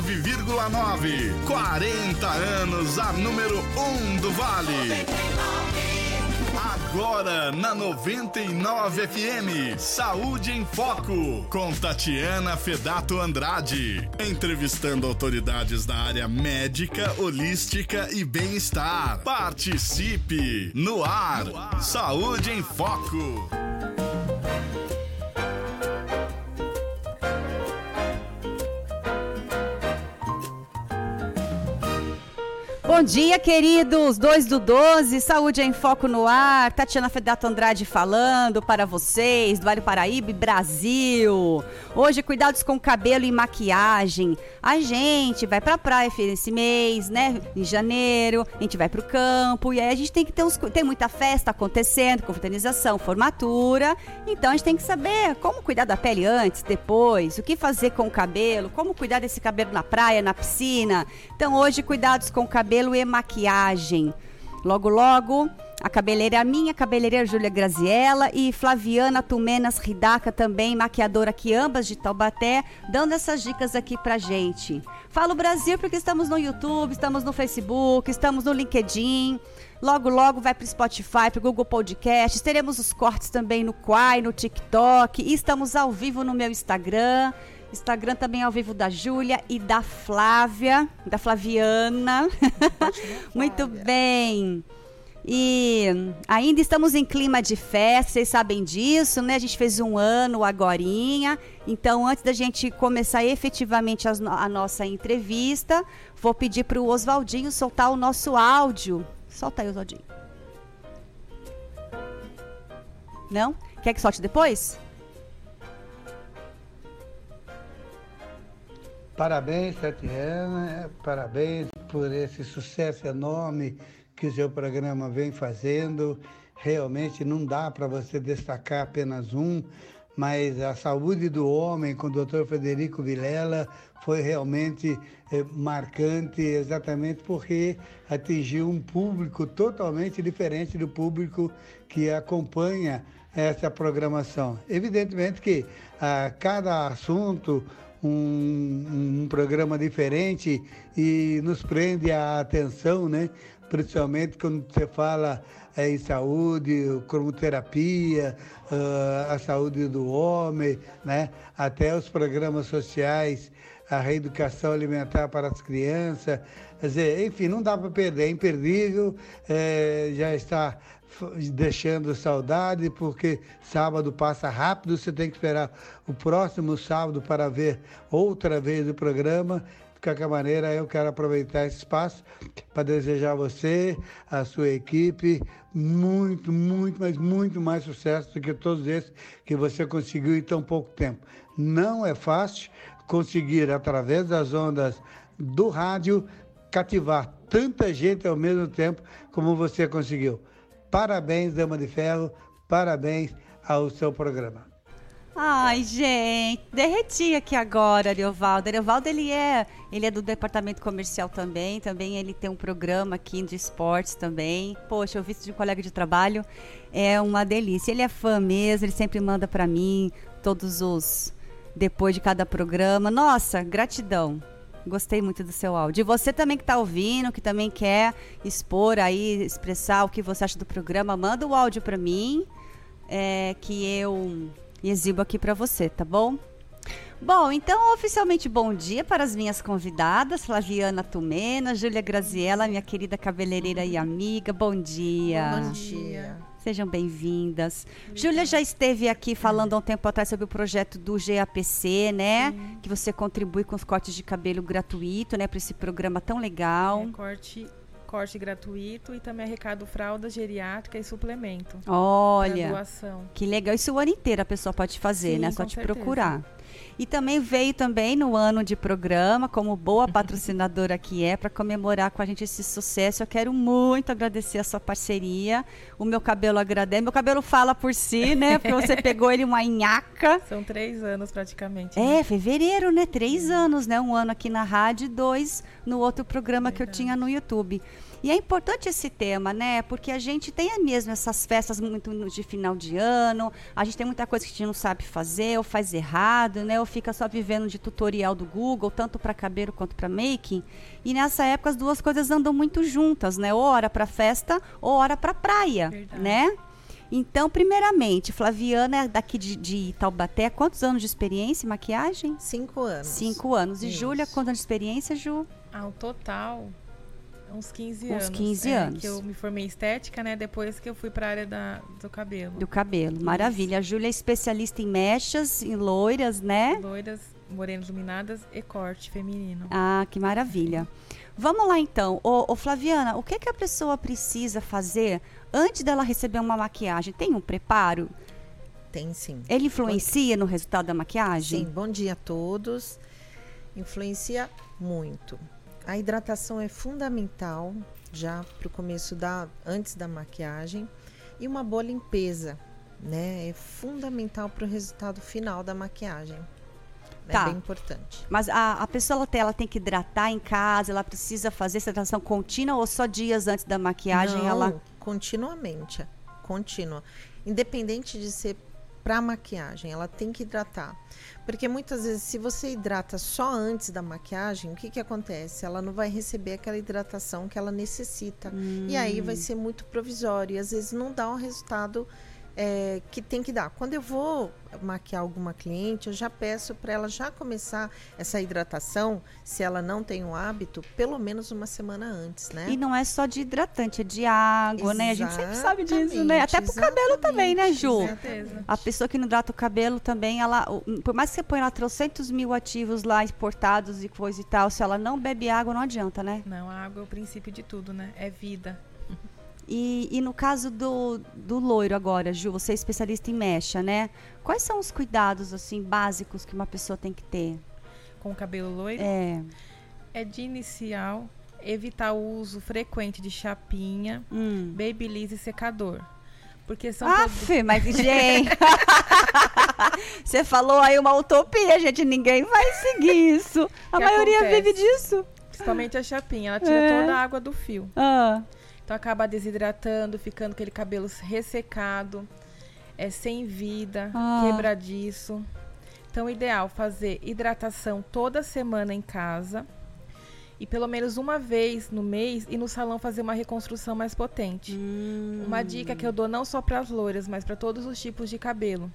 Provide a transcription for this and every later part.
99,9. 40 anos, a número 1 um do Vale. Agora na 99 FM, Saúde em Foco, com Tatiana Fedato Andrade. Entrevistando autoridades da área médica, holística e bem-estar. Participe no ar. Saúde em Foco. Bom dia, queridos. 2 do 12, Saúde em Foco no ar. Tatiana Fedato Andrade falando para vocês, do Vale Paraíba, Brasil. Hoje, cuidados com cabelo e maquiagem. A gente vai pra praia esse mês, né? Em janeiro, a gente vai pro campo. E aí a gente tem que ter uns. Tem muita festa acontecendo, confraternização, formatura. Então a gente tem que saber como cuidar da pele antes, depois, o que fazer com o cabelo, como cuidar desse cabelo na praia, na piscina. Então, hoje, cuidados com o cabelo cabelo e maquiagem. Logo, logo, a cabeleireira minha, cabeleireira Júlia Graziella e Flaviana Tumenas Ridaca também, maquiadora aqui, ambas de Taubaté, dando essas dicas aqui pra gente. Falo Brasil porque estamos no YouTube, estamos no Facebook, estamos no LinkedIn. Logo, logo vai para Spotify, para Google Podcasts. Teremos os cortes também no Quai, no TikTok. E estamos ao vivo no meu Instagram. Instagram também ao vivo da Júlia e da Flávia, da Flaviana. Muito bem. E ainda estamos em clima de festa, vocês sabem disso, né? A gente fez um ano agorinha. Então, antes da gente começar efetivamente a nossa entrevista, vou pedir para o Oswaldinho soltar o nosso áudio. Solta aí, Oswaldinho. Não? Quer que solte depois? Parabéns, Tatiana, parabéns por esse sucesso enorme que o seu programa vem fazendo. Realmente não dá para você destacar apenas um, mas a saúde do homem com o Dr. Federico Vilela foi realmente é, marcante, exatamente porque atingiu um público totalmente diferente do público que acompanha essa programação. Evidentemente que a cada assunto um, um programa diferente e nos prende a atenção, né? principalmente quando você fala é, em saúde, cromoterapia, uh, a saúde do homem, né? até os programas sociais, a reeducação alimentar para as crianças. Quer dizer, enfim, não dá para perder, é imperdível, é, já está deixando saudade, porque sábado passa rápido, você tem que esperar o próximo sábado para ver outra vez o programa. De qualquer maneira, eu quero aproveitar esse espaço para desejar a você, a sua equipe, muito, muito, mas muito mais sucesso do que todos esses que você conseguiu em tão pouco tempo. Não é fácil conseguir, através das ondas do rádio, cativar tanta gente ao mesmo tempo como você conseguiu. Parabéns, Dama de Ferro, parabéns ao seu programa. Ai, gente, derreti aqui agora, Ariovaldo. Ariovaldo, ele é, ele é do departamento comercial também, também ele tem um programa aqui de esportes também. Poxa, eu vi de um colega de trabalho, é uma delícia. Ele é fã mesmo, ele sempre manda para mim todos os depois de cada programa. Nossa, gratidão. Gostei muito do seu áudio. E você também que está ouvindo, que também quer expor aí, expressar o que você acha do programa, manda o áudio para mim, é, que eu exibo aqui para você, tá bom? Bom, então oficialmente bom dia para as minhas convidadas, Flaviana Tumena, Júlia Graziella, minha querida cabeleireira e amiga. Bom dia. Bom dia. Sejam bem-vindas. Júlia já esteve aqui falando há um tempo atrás sobre o projeto do GAPC, né? Sim. Que você contribui com os cortes de cabelo gratuito, né? Para esse programa tão legal. É, corte corte gratuito e também arrecado fralda geriátrica e suplemento. Olha, doação. que legal. Isso o ano inteiro a pessoa pode fazer, Sim, né? Só te certeza. procurar. E também veio também no ano de programa, como boa patrocinadora que é, para comemorar com a gente esse sucesso. Eu quero muito agradecer a sua parceria. O meu cabelo agradece. Meu cabelo fala por si, né? Porque você pegou ele uma nhaca. São três anos praticamente. Né? É, fevereiro, né? Três anos, né? Um ano aqui na rádio e dois no outro programa Verdade. que eu tinha no YouTube. E é importante esse tema, né? Porque a gente tem mesmo essas festas muito de final de ano, a gente tem muita coisa que a gente não sabe fazer, ou faz errado, né? Ou fica só vivendo de tutorial do Google, tanto para cabelo quanto para making. E nessa época as duas coisas andam muito juntas, né? Ou hora para festa, ou hora para praia, Verdade. né? Então, primeiramente, Flaviana é daqui de, de Taubaté, quantos anos de experiência em maquiagem? Cinco anos. Cinco anos. E Isso. Júlia, quantos anos de experiência, Ju? Ao total, uns 15 Uns anos. 15 é, anos. Que eu me formei em estética, né? Depois que eu fui pra área da, do cabelo. Do cabelo. Maravilha. A Júlia é especialista em mechas, em loiras, né? Loiras, morenas iluminadas e corte feminino. Ah, que maravilha. Vamos lá então. Ô, ô, Flaviana, o que, que a pessoa precisa fazer antes dela receber uma maquiagem? Tem um preparo? Tem sim. Ele influencia no resultado da maquiagem? Sim, bom dia a todos. Influencia muito. A hidratação é fundamental já para o começo da antes da maquiagem e uma boa limpeza, né? É fundamental para o resultado final da maquiagem. Tá. É bem importante. Mas a, a pessoa ela tem, ela tem que hidratar em casa, ela precisa fazer essa hidratação contínua ou só dias antes da maquiagem Não, ela. continuamente, contínua, independente de ser para maquiagem, ela tem que hidratar, porque muitas vezes se você hidrata só antes da maquiagem, o que que acontece? Ela não vai receber aquela hidratação que ela necessita. E aí vai ser muito provisório e às vezes não dá o resultado é, que tem que dar. Quando eu vou maquiar alguma cliente, eu já peço para ela já começar essa hidratação, se ela não tem o hábito, pelo menos uma semana antes, né? E não é só de hidratante, é de água, né? A gente sempre sabe disso, né? Até pro Exatamente, cabelo também, né, Ju? exatamente. certeza. A pessoa que não hidrata o cabelo também, ela, por mais que você ponha lá trocentos mil ativos lá importados e coisa e tal, se ela não bebe água, não adianta, né? Não, a água é o princípio de tudo, né? É vida. E, e no caso do, do loiro agora, Ju, você é especialista em mecha, né? Quais são os cuidados, assim, básicos que uma pessoa tem que ter? Com o cabelo loiro. É. É de inicial evitar o uso frequente de chapinha, Hum. babyliss e secador. Porque são Aff, mas, gente... você falou aí uma utopia, gente. Ninguém vai seguir isso. A Que maioria acontece? vive disso. principalmente a chapinha, ela tira É. toda a água do fio. Ah, Então acaba desidratando, ficando aquele cabelo ressecado, é sem vida, Ah. quebradiço. Então, o ideal fazer hidratação toda semana em casa e pelo menos uma vez no mês ir no salão fazer uma reconstrução mais potente. hum. Uma dica que eu dou não só para as loiras, mas para todos os tipos de cabelo.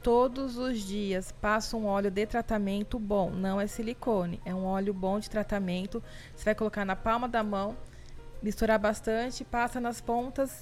Todos os dias passa um óleo de tratamento bom, não é silicone, é um óleo bom de tratamento. Você vai colocar na palma da mão, misturar bastante, passa nas pontas,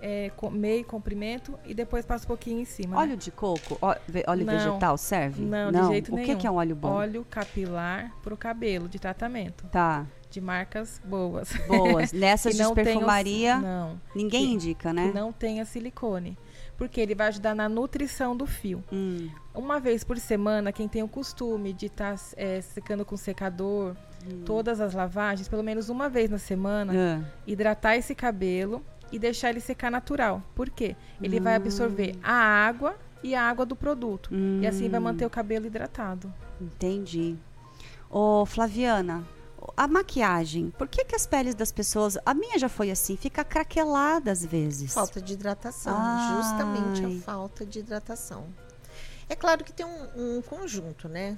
é, meio comprimento e depois passa um pouquinho em cima. né? Óleo de coco, óleo Não. vegetal serve? Não, de jeito o que nenhum. que é um óleo bom? Óleo capilar para o cabelo de tratamento, Tá, de marcas boas. boas. Nessas de não perfumaria, Não, ninguém que- indica, que né? não tenha silicone, porque ele vai ajudar na nutrição do fio. Hum, Uma vez por semana, quem tem o costume de estar secando com secador, todas as lavagens, pelo menos uma vez na semana, ah, hidratar esse cabelo e deixar ele secar natural. Por quê? Ele vai absorver a água e a água do produto. E assim vai manter o cabelo hidratado. entendi. Ô, Flaviana, a maquiagem, por que que as peles das pessoas, a minha já foi assim, fica craquelada às vezes. Falta de hidratação, Ai. justamente a falta de hidratação. É claro que tem um, um conjunto, né?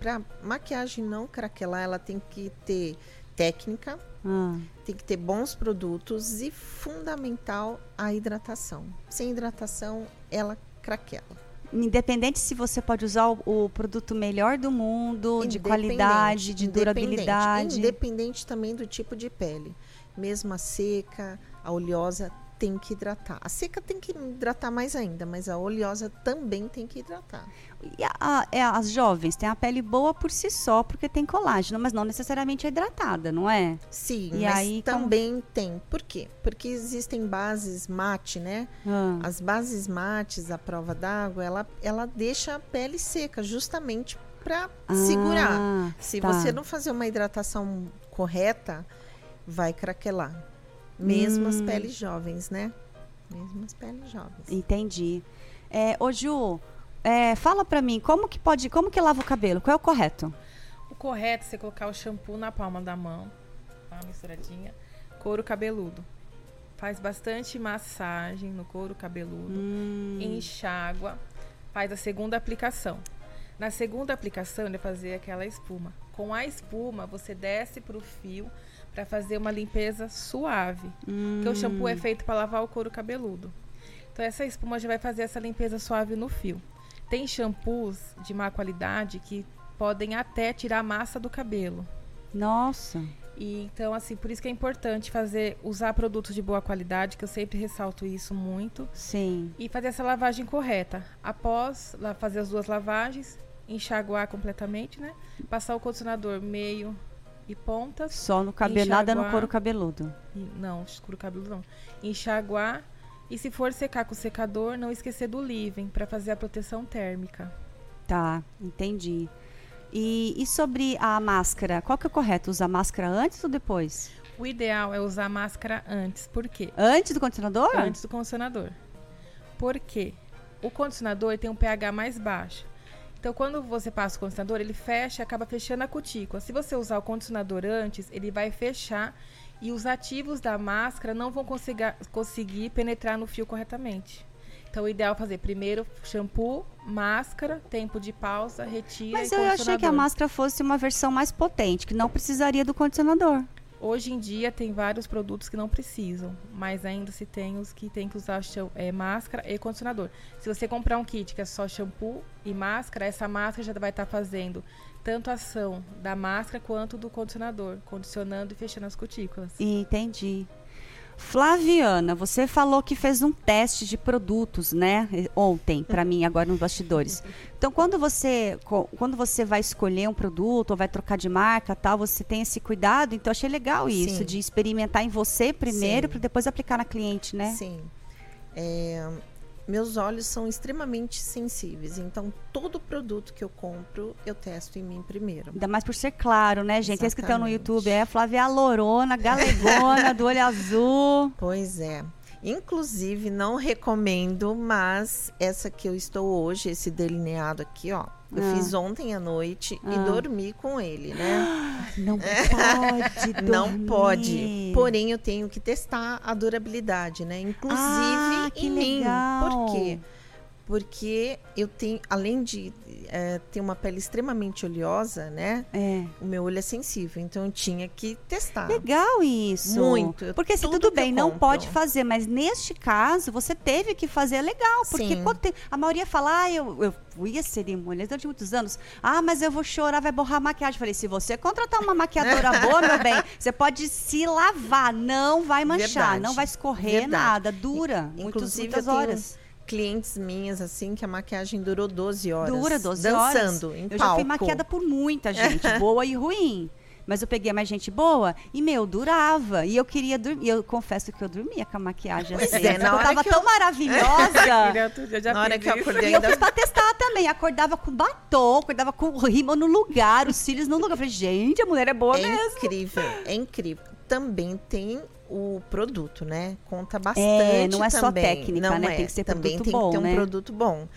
Para maquiagem não craquelar, ela tem que ter técnica, Ah, tem que ter bons produtos e fundamental a hidratação. Sem hidratação, ela craquela. Independente se você pode usar o, o produto melhor do mundo, de qualidade, de independente. durabilidade. Independente também do tipo de pele. Mesmo a seca, a oleosa tem que hidratar. A seca tem que hidratar mais ainda, mas a oleosa também tem que hidratar. E a- a- é, as jovens têm a pele boa por si só, porque tem colágeno, mas não necessariamente é hidratada, não é? Sim, E mas aí, como- também tem. Por quê? Porque existem bases mate, né? Ah, As bases mates, a prova d'água, ela, ela deixa a pele seca, justamente para segurar. ah, Se tá. você não fazer uma hidratação correta, vai craquelar. Mesmo Hum. as peles jovens, né? Mesmo as peles jovens. Entendi. É, ô Ju, é, fala pra mim, como que pode, como que lava o cabelo? Qual é o correto? O correto é você colocar o shampoo na palma da mão, tá? Misturadinha. Couro cabeludo. Faz bastante massagem no couro cabeludo. Hum. Enxágua. Faz a segunda aplicação. Na segunda aplicação, ele vai fazer aquela espuma. Com a espuma, você desce pro fio para fazer uma limpeza suave. Porque o shampoo é feito para lavar o couro cabeludo. Então essa espuma já vai fazer essa limpeza suave no fio. Tem shampoos de má qualidade que podem até tirar a massa do cabelo. Nossa. E então assim, por isso que é importante fazer usar produtos de boa qualidade, que eu sempre ressalto isso muito, Sim. e fazer essa lavagem correta. Após fazer as duas lavagens, enxaguar completamente, né? Passar o condicionador meio e pontas. Só no cabelo, nada no couro cabeludo. Não, escuro cabelo não. Enxaguar. E se for secar com o secador, não esquecer do leave-in para fazer a proteção térmica. Tá, entendi. E, e sobre a máscara, qual que é o correto? Usar máscara antes ou depois? O ideal é usar máscara antes. Por quê? Antes do condicionador? Antes do condicionador. Por quê? O condicionador tem um pH mais baixo. Então, quando você passa o condicionador, ele fecha e acaba fechando a cutícula. Se você usar o condicionador antes, ele vai fechar e os ativos da máscara não vão conseguir, conseguir penetrar no fio corretamente. Então, o ideal é fazer primeiro shampoo, máscara, tempo de pausa, retira Mas e eu achei que a máscara fosse uma versão mais potente, que não precisaria do condicionador. Hoje em dia tem vários produtos que não precisam, mas ainda se tem os que tem que usar é, máscara e condicionador. Se você comprar um kit que é só shampoo e máscara, essa máscara já vai estar fazendo tanto a ação da máscara quanto do condicionador, condicionando e fechando as cutículas. Entendi. Flaviana, você falou que fez um teste de produtos, né? Ontem, para mim, agora nos bastidores. Então, quando você, quando você vai escolher um produto ou vai trocar de marca, tal, você tem esse cuidado. Então, achei legal isso Sim. de experimentar em você primeiro para depois aplicar na cliente, né? Sim. É, meus olhos são extremamente sensíveis, então todo produto que eu compro eu testo em mim primeiro. Ainda mais por ser claro, né, gente? Esse que estão no. YouTube é a Flávia Lorona, galegona, do olho azul. Pois é. Inclusive, não recomendo, mas essa que eu estou hoje, esse delineado aqui, ó. Eu Ah. fiz ontem à noite Ah. e dormi com ele, né? Não pode Não dormir. pode. Porém, eu tenho que testar a durabilidade, né? Inclusive Ah, em mim. legal. Por quê? Porque eu tenho, além de eh, ter uma pele extremamente oleosa, né? É. O meu olho é sensível, então eu tinha que testar. Legal isso. Muito. Eu- Porque se tudo tudo eu bem, não compro. pode fazer, mas neste caso você teve que fazer legal. Porque tem- a maioria fala, ah, eu, eu fui a cerimônia durante muitos anos. Ah, mas eu vou chorar, vai borrar a maquiagem. Falei, se você contratar uma maquiadora boa, meu bem, você pode se lavar, não vai manchar, Verdade. não vai escorrer Verdade. nada, dura. Inclusive, muitas eu tenho horas. Clientes minhas, assim, que a maquiagem durou 12 horas. Dura 12 horas. dançando em Eu palco. já fui maquiada por muita gente, boa e ruim. Mas eu peguei mais gente boa e, meu, durava. E eu queria dormir. Eu confesso que eu dormia com a maquiagem Pois assim. é, porque na eu hora tava que tão eu- maravilhosa. Eu já Na hora que eu acordei E eu fiz pra testar também. Acordava com batom, acordava com rímel no lugar, os cílios no lugar. Eu falei, gente, a mulher é boa É mesmo. incrível, é incrível. Também tem o produto, né? Conta bastante É, não é só também. técnica, Não né? é. Tem que ser também produto tem bom, que ter um né? produto bom.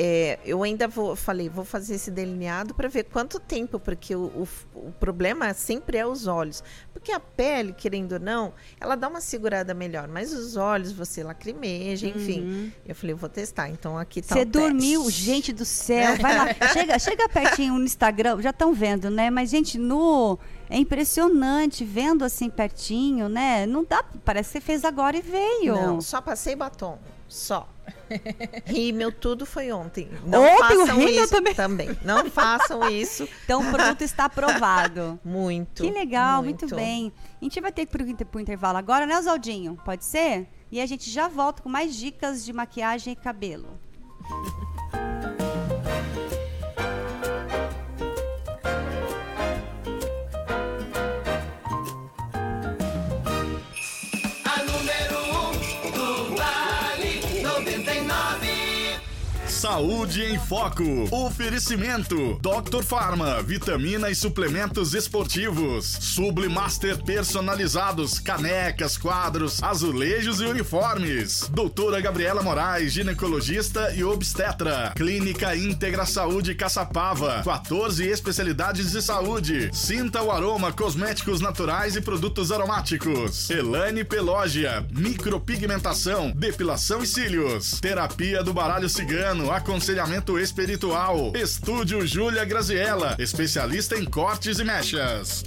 É, eu ainda vou, falei, vou fazer esse delineado para ver quanto tempo, porque o, o, o problema sempre é os olhos. Porque a pele, querendo ou não, ela dá uma segurada melhor, mas os olhos você lacrimeja, enfim. Eu falei, vou testar. Então aqui tá Você o teste. dormiu, gente do céu. Vai lá, chega, chega pertinho no Instagram, já estão vendo, né? Mas, gente, no. É impressionante, vendo assim pertinho, né? Não dá. Parece que você fez agora e veio. Não, só passei batom. Só. Rímel, tudo foi ontem. Não Ontem o façam rímel isso também? Não façam isso. Então o produto está aprovado. Muito. Que legal, muito, bem. A gente vai ter que ir para o intervalo agora, né, Oswaldinho? Pode ser? E a gente já volta com mais dicas de maquiagem e cabelo. Saúde em Foco. Oferecimento: Dr. Farma, vitamina e suplementos esportivos. Sublimaster personalizados, canecas, quadros, azulejos e uniformes. Doutora Gabriela Moraes, ginecologista e obstetra. Clínica Íntegra Saúde Caçapava. 14 especialidades de saúde. Sinta o aroma, cosméticos naturais e produtos aromáticos. Elane Pelógia, micropigmentação, depilação e cílios. Terapia do baralho cigano, aconselhamento espiritual. Estúdio Júlia Graziella, especialista em cortes e mechas.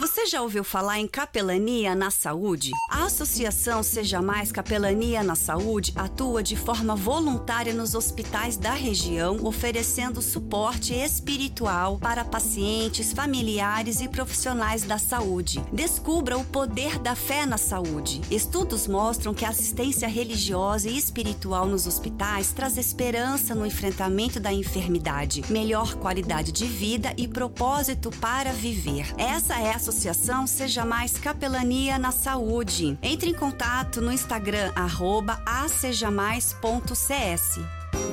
Você já ouviu falar em capelania na saúde? A Associação Seja Mais Capelania na Saúde atua de forma voluntária nos hospitais da região, oferecendo suporte espiritual para pacientes, familiares e profissionais da saúde. Descubra o poder da fé na saúde. Estudos mostram que a assistência religiosa e espiritual nos hospitais traz esperança no enfrentamento da enfermidade, melhor qualidade de vida e propósito para viver. Essa é a associação Seja Mais Capelania na Saúde. Entre em contato no Instagram, arroba acejamais.cs.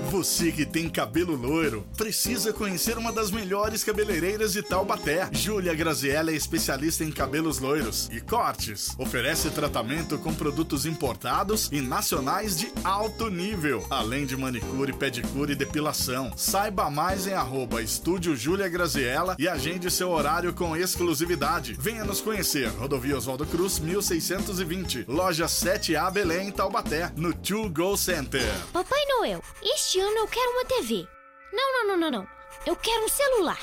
Você que tem cabelo loiro, precisa conhecer uma das melhores cabeleireiras de Taubaté. Júlia Graziella é especialista em cabelos loiros e cortes. Oferece tratamento com produtos importados e nacionais de alto nível, além de manicure, pedicure e depilação. Saiba mais em arroba Estúdio Júlia Graziella e agende seu horário com exclusividade. Venha nos conhecer. Rodovia Oswaldo Cruz, 1620. Loja 7A Belém, Taubaté, no To Go Center. Papai Noel, este ano eu quero uma TV. Não, não, não, não, não. Eu quero um celular.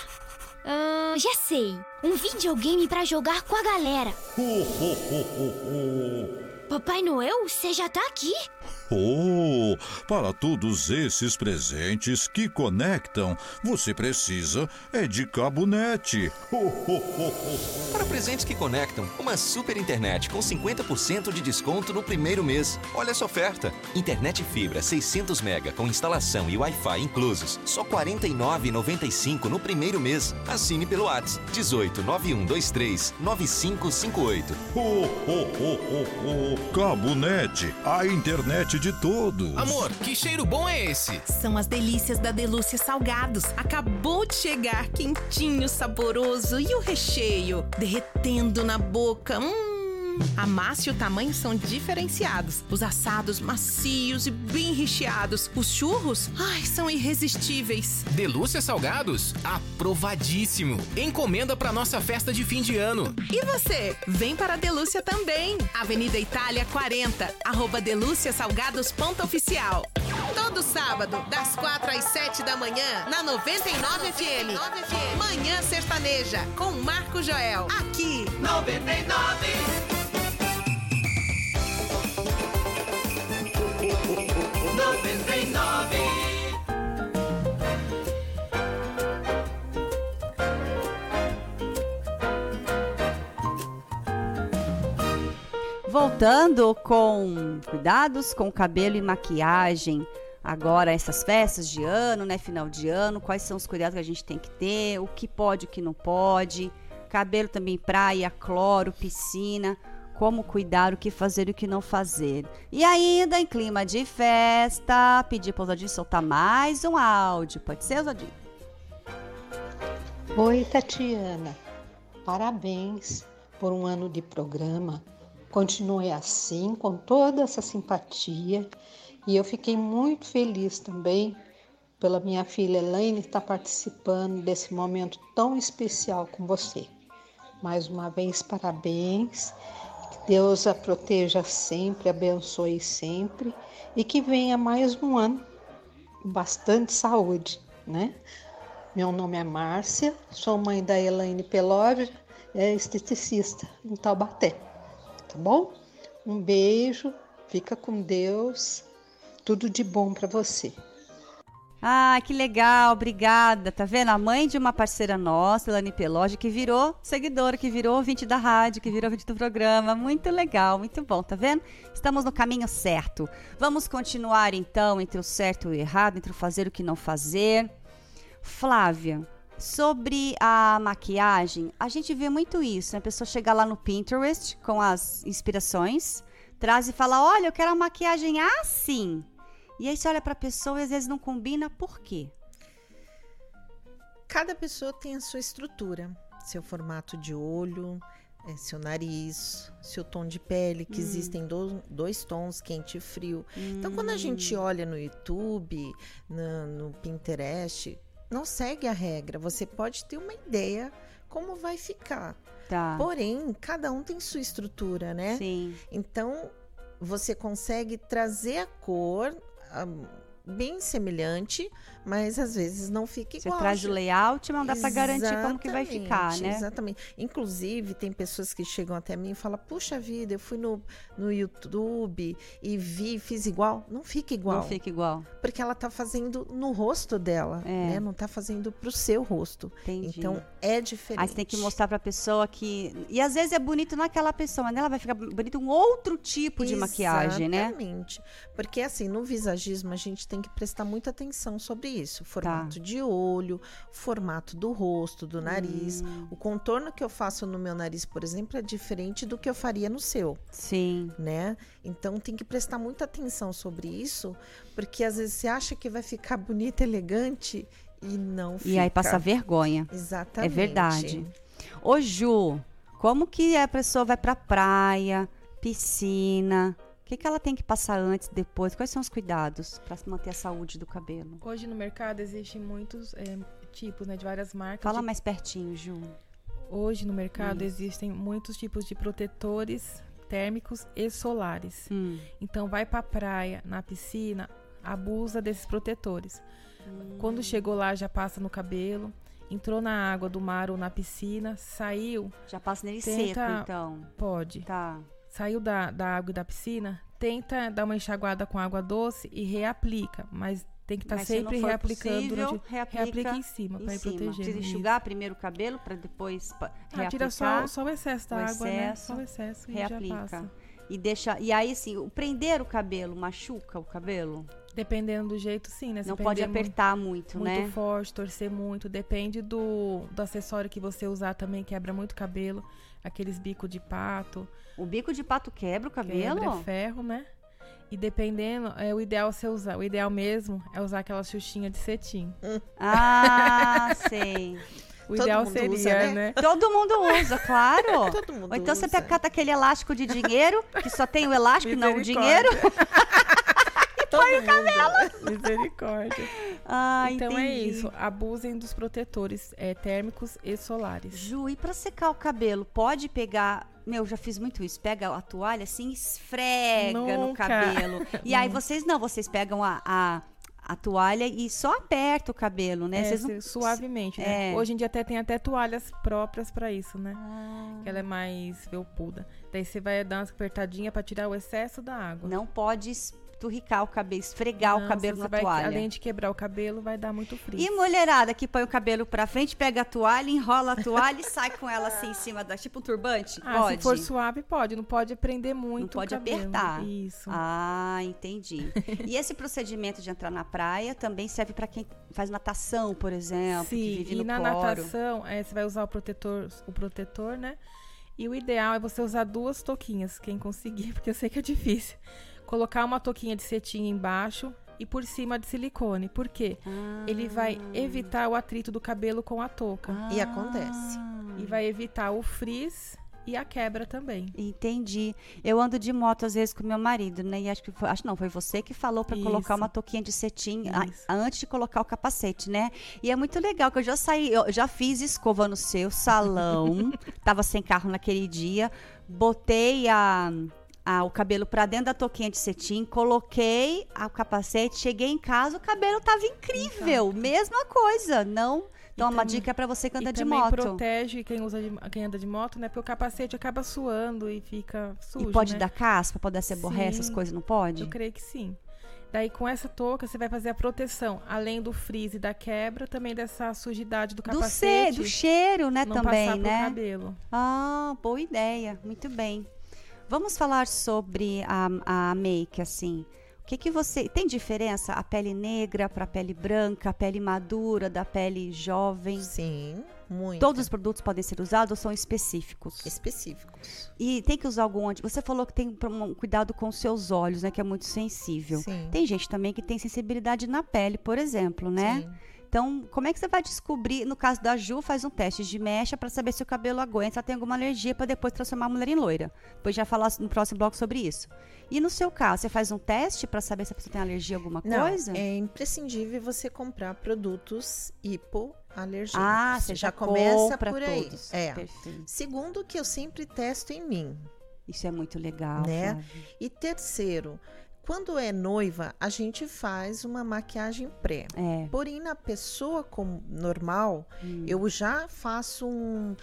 Ah, já sei. Um videogame pra jogar com a galera. Papai Noel, você já tá aqui? Oh, para todos esses presentes que conectam, você precisa é de cabonete. Para presentes que conectam, uma super internet com 50% de desconto no primeiro mês. Olha essa oferta. Internet fibra 600 mega com instalação e Wi-Fi inclusos. Só R$ 49,95 no primeiro mês. Assine pelo WhatsApp 18 9123 9558. Cabonete, a internet de todos. Amor, que cheiro bom é esse? São as delícias da Delúcia Salgados. Acabou de chegar, quentinho, saboroso e o recheio derretendo na boca. Hum. A massa e o tamanho são diferenciados. Os assados macios e bem recheados. Os churros, ai, são irresistíveis. Delúcia Salgados? Aprovadíssimo. Encomenda para nossa festa de fim de ano. E você? Vem para a Delúcia também. Avenida Itália 40, arroba delúciasalgados.oficial. Todo sábado, das 4 às 7 da manhã, na 99 FM. Manhã Sertaneja, com Marco Joel. Aqui. 99. 99. Voltando com cuidados com cabelo e maquiagem. Agora, essas festas de ano, né? Final de ano, quais são os cuidados que a gente tem que ter, o que pode, o que não pode. Cabelo também, praia, cloro, piscina como cuidar, o que fazer e o que não fazer. E ainda em clima de festa, pedir para o Zodinho soltar mais um áudio. Pode ser, Zodinho? Oi, Tatiana. Parabéns por um ano de programa. Continue assim, com toda essa simpatia. E eu fiquei muito feliz também pela minha filha Elaine estar participando desse momento tão especial com você. Mais uma vez, parabéns Deus a proteja sempre, abençoe sempre e que venha mais um ano bastante saúde, né? Meu nome é Márcia, sou mãe da Elaine Pelóvia, é esteticista em Taubaté, tá bom? Um beijo, fica com Deus, tudo de bom para você. Ah, que legal, obrigada. Tá vendo? A mãe de uma parceira nossa, Elane Peloge, que virou seguidora, que virou ouvinte da rádio, que virou ouvinte do programa. Muito legal, muito bom, tá vendo? Estamos no caminho certo. Vamos continuar então entre o certo e o errado, entre o fazer e o que não fazer. Flávia, sobre a maquiagem, a gente vê muito isso, né? A pessoa chega lá no Pinterest com as inspirações, traz e fala: Olha, eu quero a maquiagem assim. E aí você olha pra pessoa e às vezes não combina, por quê? Cada pessoa tem a sua estrutura, seu formato de olho, é, seu nariz, seu tom de pele, que Hum. existem do- dois tons, quente e frio. Então, quando a gente olha no YouTube, na- no, Pinterest, não segue a regra. Você pode ter uma ideia como vai ficar. Tá. Porém, cada um tem sua estrutura, né? Sim. Então, você consegue trazer a cor bem semelhante, mas às vezes não fica Você igual. traz o layout, mas não dá pra garantir como que vai ficar, Exatamente, né? Exatamente. Inclusive, tem pessoas que chegam até mim e falam: Puxa vida, eu fui no, no YouTube e vi, fiz igual. Não fica igual. Não fica igual. Porque ela tá fazendo no rosto dela, É. né? Não tá fazendo pro seu rosto. Entendi. Então, é diferente. Aí você tem que mostrar pra pessoa que. E às vezes é bonito naquela pessoa, mas nela vai ficar bonito um outro tipo de maquiagem, né? Exatamente. Porque assim, no visagismo a gente tem que prestar muita atenção sobre isso. Formato Tá. de olho, formato do rosto, do nariz. Hum. O contorno que eu faço no meu nariz, por exemplo, é diferente do que eu faria no seu. Sim. Né? Então tem que prestar muita atenção sobre isso, porque às vezes você acha que vai ficar bonita, elegante e não fica. E aí passa vergonha. Exatamente. É verdade. Ô, Ju, como que a pessoa vai pra praia, piscina? O que, que ela tem que passar antes, depois? Quais são os cuidados pra manter a saúde do cabelo? Hoje no mercado existem muitos é, tipos, né, de várias marcas. Fala de- mais pertinho, Ju. Hoje no mercado Isso. existem muitos tipos de protetores térmicos e solares. Hum. Então vai pra praia, na piscina, abusa desses protetores. Quando chegou lá já passa no cabelo, entrou na água do mar ou na piscina, saiu, Já passa nele Tenta- seco, então. pode. Tá. Saiu da, da água e da piscina, tenta dar uma enxaguada com água doce e reaplica, mas tem que estar se não sempre for reaplicando possível, durante reaplica reaplica em cima para protegendo. Precisa isso. enxugar primeiro o cabelo pra depois Ah, tira só, reaplicar? só o excesso da o água, né? excesso, Só o excesso e já reaplica. E deixa. E aí, assim, o prender o cabelo machuca o cabelo? Dependendo do jeito, sim, né? Se Não pode apertar muito, muito né? forte, torcer muito. Depende do, do acessório que você usar também, quebra muito cabelo. Aqueles bico de pato. O bico de pato quebra o cabelo? Quebra ferro, né? E dependendo, é o ideal você usar. O ideal mesmo é usar aquela xuxinha de cetim. Ah, sei. O Todo ideal seria, usa, né? né? Todo mundo usa, claro. Todo mundo Ou então você usa. pega cata aquele elástico de dinheiro, que só tem o elástico e não o dinheiro. Todo mundo. Misericórdia. Ah, então é entendi. isso. Abusem dos protetores é, térmicos e solares. Ju, e pra secar o cabelo, pode pegar. Meu, já fiz muito isso. Pega a toalha assim, esfrega no Nunca. cabelo. E aí vocês não, vocês pegam a, a, a toalha e só aperta o cabelo, né? É, não- suavemente, né? É. Hoje em dia até tem até toalhas próprias pra isso, né? Ah. Que ela é mais felpuda. Daí você vai dar uma apertadinha pra tirar o excesso da água. Não pode esturricar o cabelo, esfregar o Não, cabelo você na vai- toalha. Além de quebrar o cabelo, vai dar muito frio. E mulherada que põe o cabelo pra frente, pega a toalha, enrola a toalha e sai com ela assim em cima da. Tipo um turbante? Ah, pode? se for suave, pode. Não pode prender muito Não pode o cabelo. apertar. Isso. Ah, entendi. e esse procedimento de entrar na praia também serve pra quem faz natação, por exemplo, que Sim, e na cloro. natação, é, você vai usar o protetor, o protetor, né? E o ideal é você usar duas touquinhas, quem conseguir, porque eu sei que é difícil. Colocar uma touquinha de cetim embaixo e por cima de silicone. Por quê? Ele vai evitar o atrito do cabelo com a touca. E acontece. E vai evitar o frizz e a quebra também. Entendi. Eu ando de moto às vezes com meu marido, né? E acho que foi, acho não, foi você que falou pra colocar uma touquinha de cetim a- antes de colocar o capacete, né? E é muito legal que eu já saí, eu já fiz escova no seu salão, tava sem carro naquele dia, botei a a- o cabelo pra dentro da touquinha de cetim, coloquei o capacete, cheguei em casa, o cabelo tava incrível, mesma coisa, não. Então, uma também- dica pra você que anda e de também moto. protege quem, usa de- quem anda de moto, né? Porque o capacete acaba suando e fica sujo, E pode né? dar caspa, pode dar seborré, essas coisas, não pode? Eu creio que sim. Daí com essa touca você vai fazer a proteção, além do frizz e da quebra, também dessa sujidade do Do, capacete. ce- do cheiro, né, não também, passar pro né? cabelo. Ah, boa ideia. Muito bem. Vamos falar sobre a, a make, assim. O que, que você. Tem diferença a pele negra para a pele branca, a pele madura da pele jovem? Sim, muito. Todos os produtos podem ser usados ou são específicos? Específicos. E tem que usar algum anti... Você falou que tem um cuidado com os seus olhos, né? Que é muito sensível. Sim. Tem gente também que tem sensibilidade na pele, por exemplo, né? Sim. Então, como é que você vai descobrir? No caso da Ju, faz um teste de mecha para saber se o cabelo aguenta, se ela tem alguma alergia, para depois transformar a mulher em loira. Depois já falar no próximo bloco sobre isso. E no seu caso, você faz um teste para saber se a pessoa tem alergia a alguma Não, coisa? é imprescindível você comprar produtos hipoalergênicos. Ah, você já começa compra por aí. todos. É. Perfeito. Segundo que eu sempre testo em mim, Isso é muito legal. né? Flávia. E terceiro, quando é noiva, a gente faz uma maquiagem pré. É. Porém, na pessoa com, normal, Hum. eu já faço um-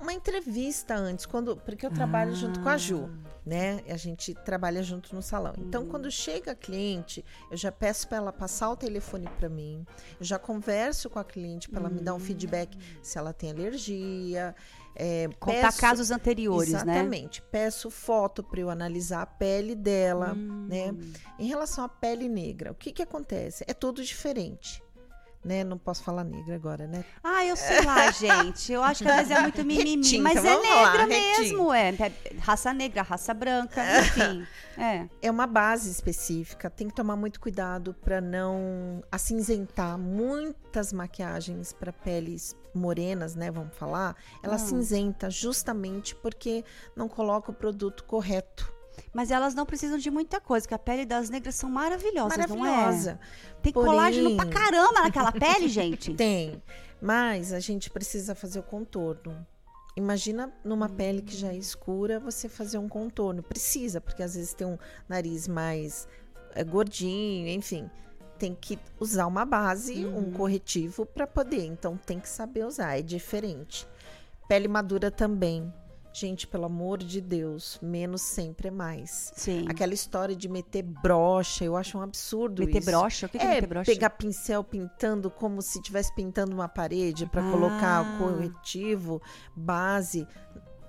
uma entrevista antes, quando, porque eu trabalho junto com a Ju, Ah. né? A gente trabalha junto no salão. Então, quando chega a cliente, eu já peço para ela passar o telefone para mim, eu já converso com a cliente para ela me dar um feedback se ela tem alergia. É, Contar peço- casos anteriores, né? Exatamente. Peço foto para eu analisar a pele dela, Hum. né? Em relação à pele negra, o que que acontece? É tudo diferente, né? Não posso falar negra agora, né? Ah, eu sei lá, gente. Eu acho que às vezes é muito mimimi, Retinta, mas é lá, negra retinta. mesmo, é. É Raça negra, raça branca, enfim. É. É uma base específica, tem que tomar muito cuidado para não acinzentar muitas maquiagens para peles morenas, né? Vamos falar. Ela Ah. cinzenta justamente porque não coloca o produto correto. Mas elas não precisam de muita coisa, que a pele das negras são maravilhosas, Maravilhosa. não é? Tem Porém- colágeno pra caramba naquela pele, gente. Tem. Mas a gente precisa fazer o contorno. Imagina numa pele que já é escura, você fazer um contorno. Precisa, porque às vezes tem um nariz mais é, gordinho, enfim. Tem que usar uma base, um corretivo para poder. Então tem que saber usar, é diferente. Pele madura também. Gente, pelo amor de Deus, menos sempre é mais. Sim. Aquela história de meter brocha, eu acho um absurdo Meter isso. brocha? O que que é é meter brocha? pegar pincel pintando como se estivesse pintando uma parede para colocar Ah. o corretivo, base.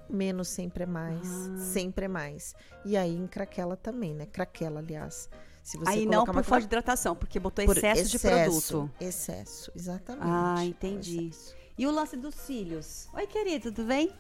Menos sempre é mais. Ah. Sempre é mais. E aí em craquela também, né? Craquela, aliás. Se você Aí não colocar por uma falta de hidratação, porque botou por excesso, de produto. Excesso, exatamente. Ah, entendi. E o lance dos cílios? Oi, querido, tudo bem?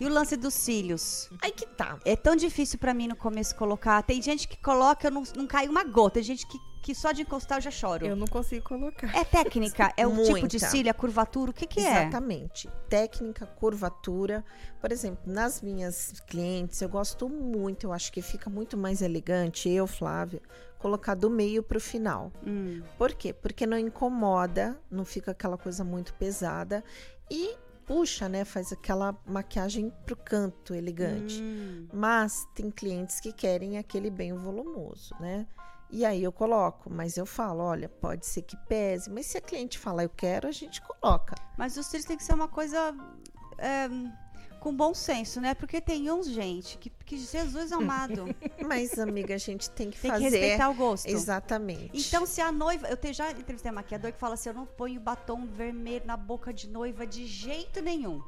E o lance dos cílios? Aí que tá. É tão difícil pra mim no começo colocar. Tem gente que coloca, eu não, não cai uma gota. Tem gente que, que só de encostar eu já choro. Eu não consigo colocar. É técnica? É o tipo de cílio, a curvatura? O que que é? Exatamente. Técnica, curvatura. Por exemplo, nas minhas clientes, eu gosto muito, eu acho que fica muito mais elegante, eu, Flávia, colocar do meio para o final. Hum. Por quê? Porque não incomoda, não fica aquela coisa muito pesada e puxa, né? Faz aquela maquiagem pro canto elegante. Hum. Mas tem clientes que querem aquele bem volumoso, né? E aí eu coloco, mas eu falo, olha, pode ser que pese, mas se a cliente falar eu quero, a gente coloca. Mas os cílios tem que ser uma coisa é, com bom senso, né? Porque tem uns, gente, que, que Jesus amado. Mas, amiga, a gente tem que Tem que fazer. respeitar o gosto. Exatamente. Então, se a noiva. Eu te, já entrevistei um maquiador que fala assim: eu não ponho batom vermelho na boca de noiva de jeito nenhum.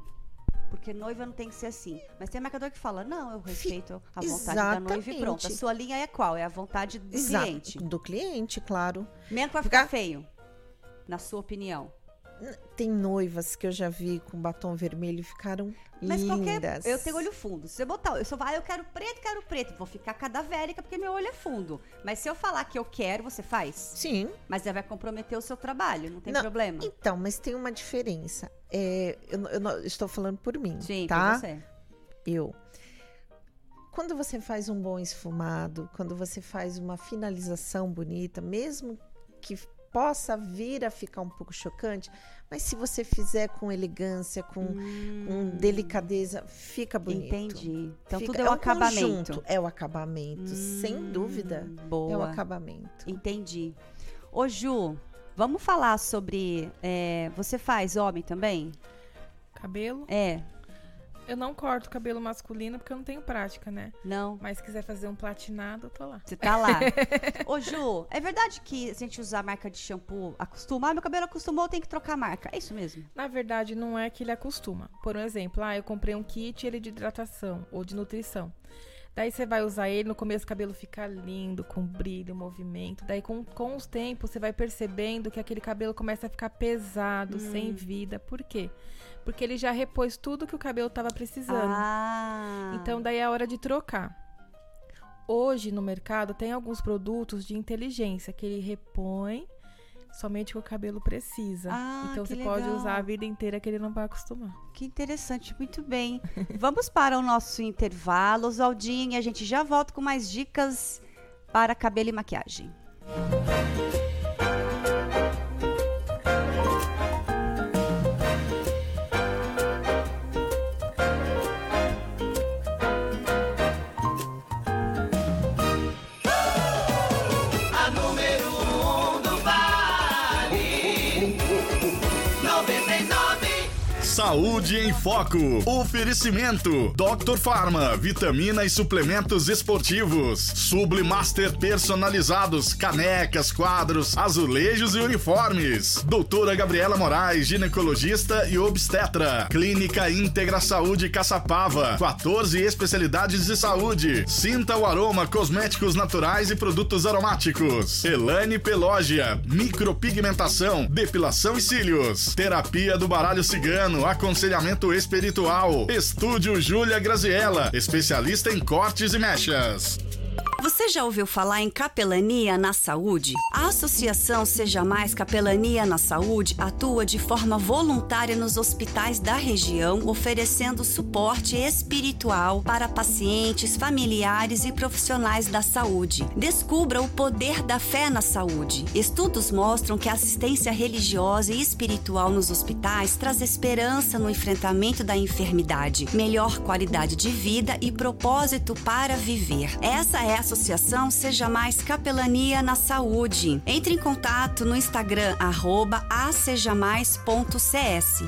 Porque noiva não tem que ser assim. Mas tem maquiador que fala: não, eu respeito a vontade da noiva e pronto. A Exatamente. sua linha é qual? É a vontade do Exato. cliente. Do cliente, claro. Menos vai ficar feio. Na sua opinião. Tem noivas que eu já vi com batom vermelho e ficaram Mas qualquer. lindas. Eu tenho olho fundo. Se eu botar. Eu só vai, eu quero preto, quero preto. Vou ficar cadavérica porque meu olho é fundo. Mas se eu falar que eu quero, você faz? Sim. Mas vai comprometer o seu trabalho, não tem Não, problema. Então, mas tem uma diferença. É, eu, eu estou falando por mim, Sim, tá? por você. Eu. Quando você faz um bom esfumado, quando você faz uma finalização bonita, mesmo que possa vir a ficar um pouco chocante, mas se você fizer com elegância, com, com delicadeza, fica bonito. Hum. Entendi. Então Fica- tudo é o um acabamento. Hum, conjunto, É o acabamento, sem dúvida. Boa. É o acabamento. Entendi. Ô, Ju, vamos falar sobre. é, você faz homem também? Cabelo? É. Eu não corto cabelo masculino porque eu não tenho prática, né? Não. Mas se quiser fazer um platinado, eu tô lá. Você tá lá. Ô, Ju, é verdade que se a gente usar a marca de shampoo, acostumar, meu cabelo acostumou, tem que trocar a marca. É isso mesmo? Na verdade, não é que ele acostuma. Por um exemplo, ah, eu comprei um kit ele é de hidratação ou de nutrição. Daí você vai usar ele, no começo o cabelo fica lindo, com brilho, movimento. Daí com, com os tempos você vai percebendo que aquele cabelo começa a ficar pesado, Hum. sem vida. Por quê? Porque ele já repôs tudo que o cabelo tava precisando. Ah. Então daí é a hora de trocar. Hoje no mercado tem alguns produtos de inteligência que ele repõe somente o que o cabelo precisa. Ah, então você pode legal. usar a vida inteira que ele não vai acostumar. Que interessante, muito bem. Vamos para o nosso intervalo, Oswaldinho, e a gente já volta com mais dicas para cabelo e maquiagem. A Saúde em Foco. Oferecimento. Dr. Farma. Vitamina e suplementos esportivos. Sublimaster personalizados. Canecas, quadros, azulejos e uniformes. Doutora Gabriela Moraes, ginecologista e obstetra. Clínica Íntegra Saúde Caçapava. 14 especialidades de saúde. Sinta o aroma cosméticos naturais e produtos aromáticos. Elane Pelógia. Micropigmentação. Depilação e cílios. Terapia do baralho cigano. Aconselhamento espiritual. Estúdio Júlia Graziella. Especialista em cortes e mechas. Você já ouviu falar em capelania na saúde? A Associação Seja Mais Capelania na Saúde atua de forma voluntária nos hospitais da região, oferecendo suporte espiritual para pacientes, familiares e profissionais da saúde. Descubra o poder da fé na saúde. Estudos mostram que a assistência religiosa e espiritual nos hospitais traz esperança no enfrentamento da enfermidade, melhor qualidade de vida e propósito para viver. Essa é a Associação Seja Mais Capelania na Saúde. Entre em contato no Instagram, arroba asejamais.cs.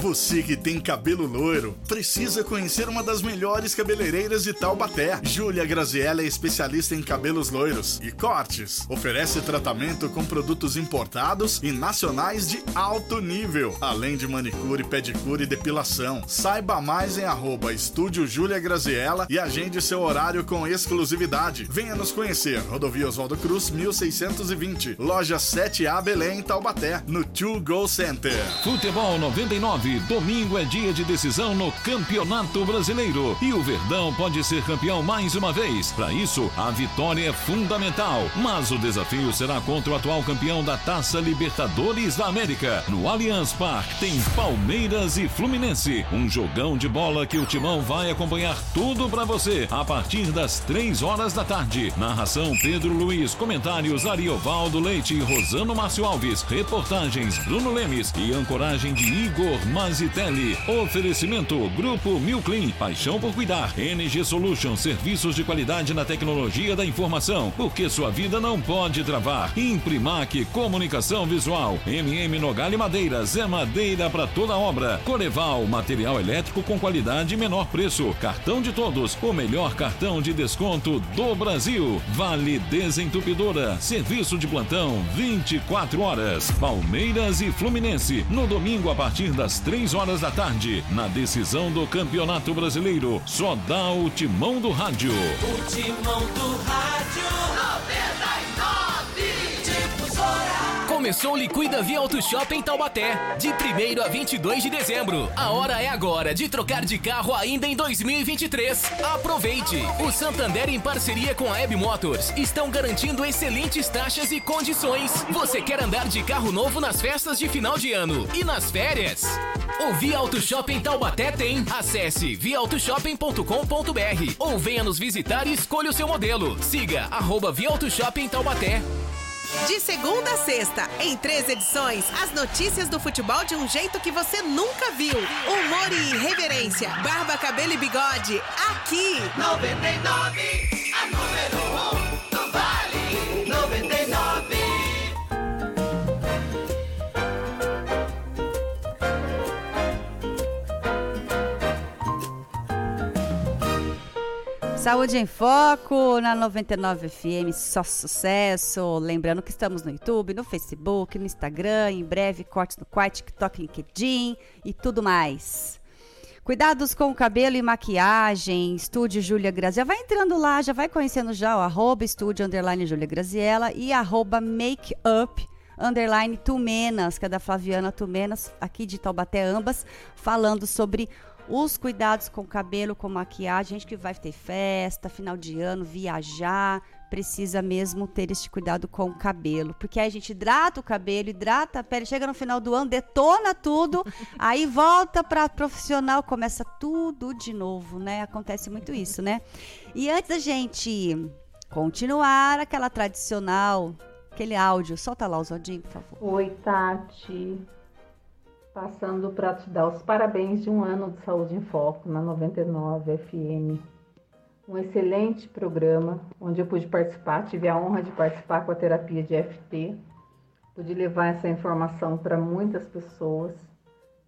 Você que tem cabelo loiro, precisa conhecer uma das melhores cabeleireiras de Taubaté. Júlia Graziella é especialista em cabelos loiros e cortes. Oferece tratamento com produtos importados e nacionais de alto nível, além de manicure, pedicure e depilação. Saiba mais em arroba Estúdio Júlia Graziella e agende seu horário com exclusividade. Venha nos conhecer. Rodovia Oswaldo Cruz, 1620. Loja 7A Belém, Taubaté, no Two Go Center. Futebol 99, domingo é dia de decisão no Campeonato Brasileiro e o Verdão pode ser campeão mais uma vez. Para isso, a vitória é fundamental, mas o desafio será contra o atual campeão da Taça Libertadores da América. No Allianz Parque tem Palmeiras e Fluminense, um jogão de bola que o Timão vai acompanhar tudo para você a partir das três horas da tarde. Narração Pedro Luiz, comentários Ariovaldo Leite e Rosano Márcio Alves, reportagens Bruno Lemes e ancoragem de Igor Mazitelli. Oferecimento Grupo Milclean, paixão por cuidar. NG Solution, serviços de qualidade na tecnologia da informação, porque sua vida não pode travar. Imprimac, comunicação visual. MM Nogali Madeiras, é madeira para toda obra. Coreval, material elétrico com qualidade e menor preço. Cartão de todos, o melhor cartão de desconto do Brasil. Vale Desentupidora, serviço de plantão 24 horas. Palmeiras e Fluminense, no domingo a partir das 3 horas da tarde, na decisão do Campeonato Brasileiro. Só dá o timão do rádio. O timão do rádio 99. Começou o Liquida Via Auto Shop em Taubaté, de 1 a 22 de dezembro. A hora é agora de trocar de carro ainda em 2023. Aproveite! O Santander, em parceria com a Web Motors, estão garantindo excelentes taxas e condições. Você quer andar de carro novo nas festas de final de ano e nas férias? O Via Auto Shop em Taubaté tem. Acesse viautoshopping.com.br ou venha nos visitar e escolha o seu modelo. Siga arroba Via Auto Shop em Taubaté. De segunda a sexta, em três edições, as notícias do futebol de um jeito que você nunca viu. Humor e irreverência, barba, cabelo e bigode, aqui. 99. A número 1 do Saúde em Foco na 99 FM, só sucesso. Lembrando que estamos no YouTube, no Facebook, no Instagram, em breve cortes no Quai, TikTok, LinkedIn e tudo mais. Cuidados com o cabelo e maquiagem, Estúdio Júlia Graziella. Vai entrando lá, já vai conhecendo já o arroba estúdio underline Júlia Graziella e arroba makeup underline Tumenas, que é da Flaviana Tumenas, aqui de Taubaté, ambas, falando sobre os cuidados com o cabelo, com maquiagem, gente que vai ter festa, final de ano, viajar, precisa mesmo ter este cuidado com o cabelo, porque aí a gente hidrata o cabelo, hidrata a pele, chega no final do ano, detona tudo, aí volta para profissional, começa tudo de novo, né? Acontece muito isso, né? E antes da gente continuar aquela tradicional, aquele áudio, solta lá o Zodinho, por favor. Oi, Tati. Passando para te dar os parabéns de um ano de Saúde em Foco na 99 FM. Um excelente programa onde eu pude participar, tive a honra de participar com a terapia de FT. Pude levar essa informação para muitas pessoas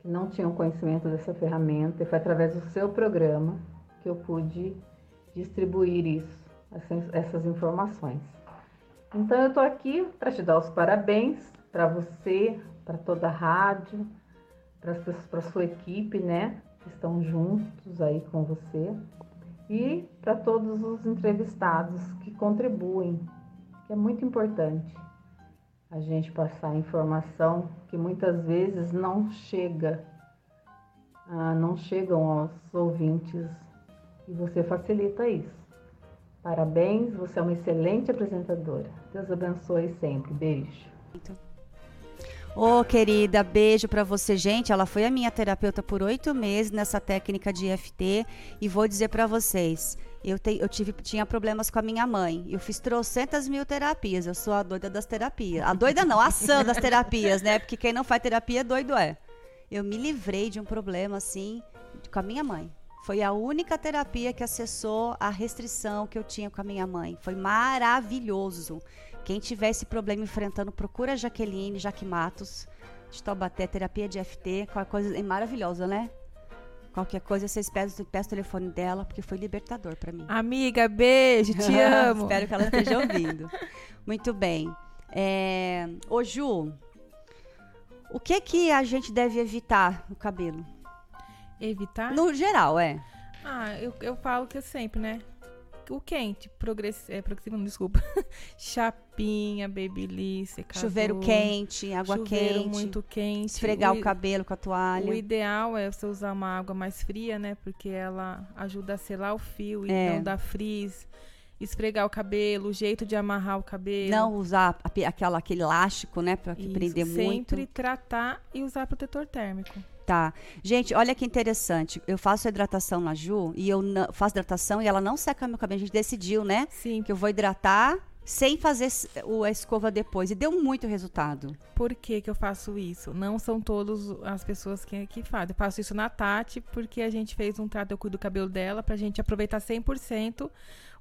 que não tinham conhecimento dessa ferramenta e foi através do seu programa que eu pude distribuir isso, essas, informações. Então eu estou aqui para te dar os parabéns para você, para toda a rádio, para sua equipe, né? Que estão juntos aí com você. E para todos os entrevistados que contribuem, que é muito importante a gente passar informação que muitas vezes não chega, ah, não chegam aos ouvintes e você facilita isso. Parabéns, você é uma excelente apresentadora. Deus abençoe sempre. Beijo. Ô, querida, beijo pra você. Gente, ela foi a minha terapeuta por oito meses nessa técnica de EFT. E vou dizer pra vocês, eu, te, eu tive, tinha problemas com a minha mãe. Eu fiz trocentas mil terapias. Eu sou a doida das terapias. A doida não, a sã das terapias, né? Porque quem não faz terapia, doido é. Eu me livrei de um problema, assim, com a minha mãe. Foi a única terapia que acessou a restrição que eu tinha com a minha mãe. Foi maravilhoso. Quem tiver esse problema enfrentando, procura a Jaqueline, Jaque Matos, de Taubaté, terapia de FT, qualquer coisa é maravilhosa, né? Qualquer coisa, vocês peçam, peçam o telefone dela, porque foi libertador para mim. Amiga, beijo, te amo. Espero que ela esteja ouvindo. Muito bem. É... Ô, Ju, o que que a gente deve evitar no cabelo? Evitar? No geral, é. Ah, eu, eu falo que é sempre, né? O quente, progressivo, é, progressivo, não, desculpa. Chapinha, babyliss, secador. Chuveiro quente, água chuveiro quente. muito quente. Esfregar O o, cabelo com a toalha. O ideal é você usar uma água mais fria, né? Porque ela ajuda a selar o fio e É. não dar frizz. Esfregar o cabelo, o jeito de amarrar o cabelo. Não usar aquela, aquele elástico, né? Pra que Isso, prender muito. Sempre tratar e usar protetor térmico. Tá. Gente, olha que interessante. Eu faço hidratação na Ju e eu não- faço hidratação e ela não seca meu cabelo. A gente decidiu, né? Sim. Que eu vou hidratar sem fazer a escova depois. E deu muito resultado. Por que, que eu faço isso? Não são todas as pessoas que, que fazem. Eu faço isso na Tati porque a gente fez um trato, eu cuido do cabelo dela pra gente aproveitar 100%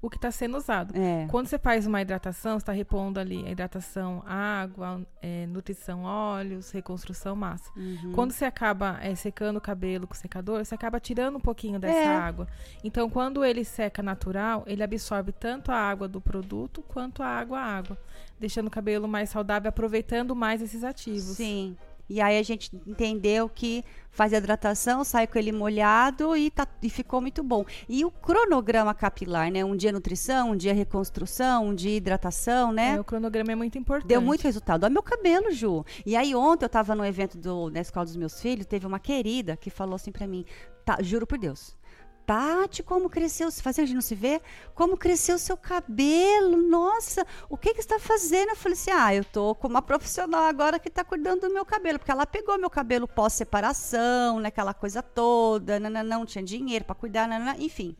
o que está sendo usado. É. Quando você faz uma hidratação, você está repondo ali a hidratação, água, é, nutrição, óleos, reconstrução, massa. Uhum. Quando você acaba é, secando o cabelo com o secador, você acaba tirando um pouquinho dessa É. água. Então, quando ele seca natural, ele absorve tanto a água do produto quanto a água a água, deixando o cabelo mais saudável, aproveitando mais esses ativos. Sim. E aí a gente entendeu que faz a hidratação, sai com ele molhado e, tá, e ficou muito bom. E o cronograma capilar, né? Um dia nutrição, um dia reconstrução, um dia hidratação, né? É, o cronograma é muito importante. Deu muito resultado. Olha meu cabelo, Ju. E aí ontem eu tava no evento do, da escola dos meus filhos, teve uma querida que falou assim pra mim, tá, juro por Deus. Tati, como cresceu, se fazendo a gente não se vê, como cresceu o seu cabelo, nossa, o que que você está fazendo? Eu falei assim, ah, eu tô com uma profissional agora que tá cuidando do meu cabelo, porque ela pegou meu cabelo pós-separação, né, aquela coisa toda, nananã, não tinha dinheiro para cuidar, enfim.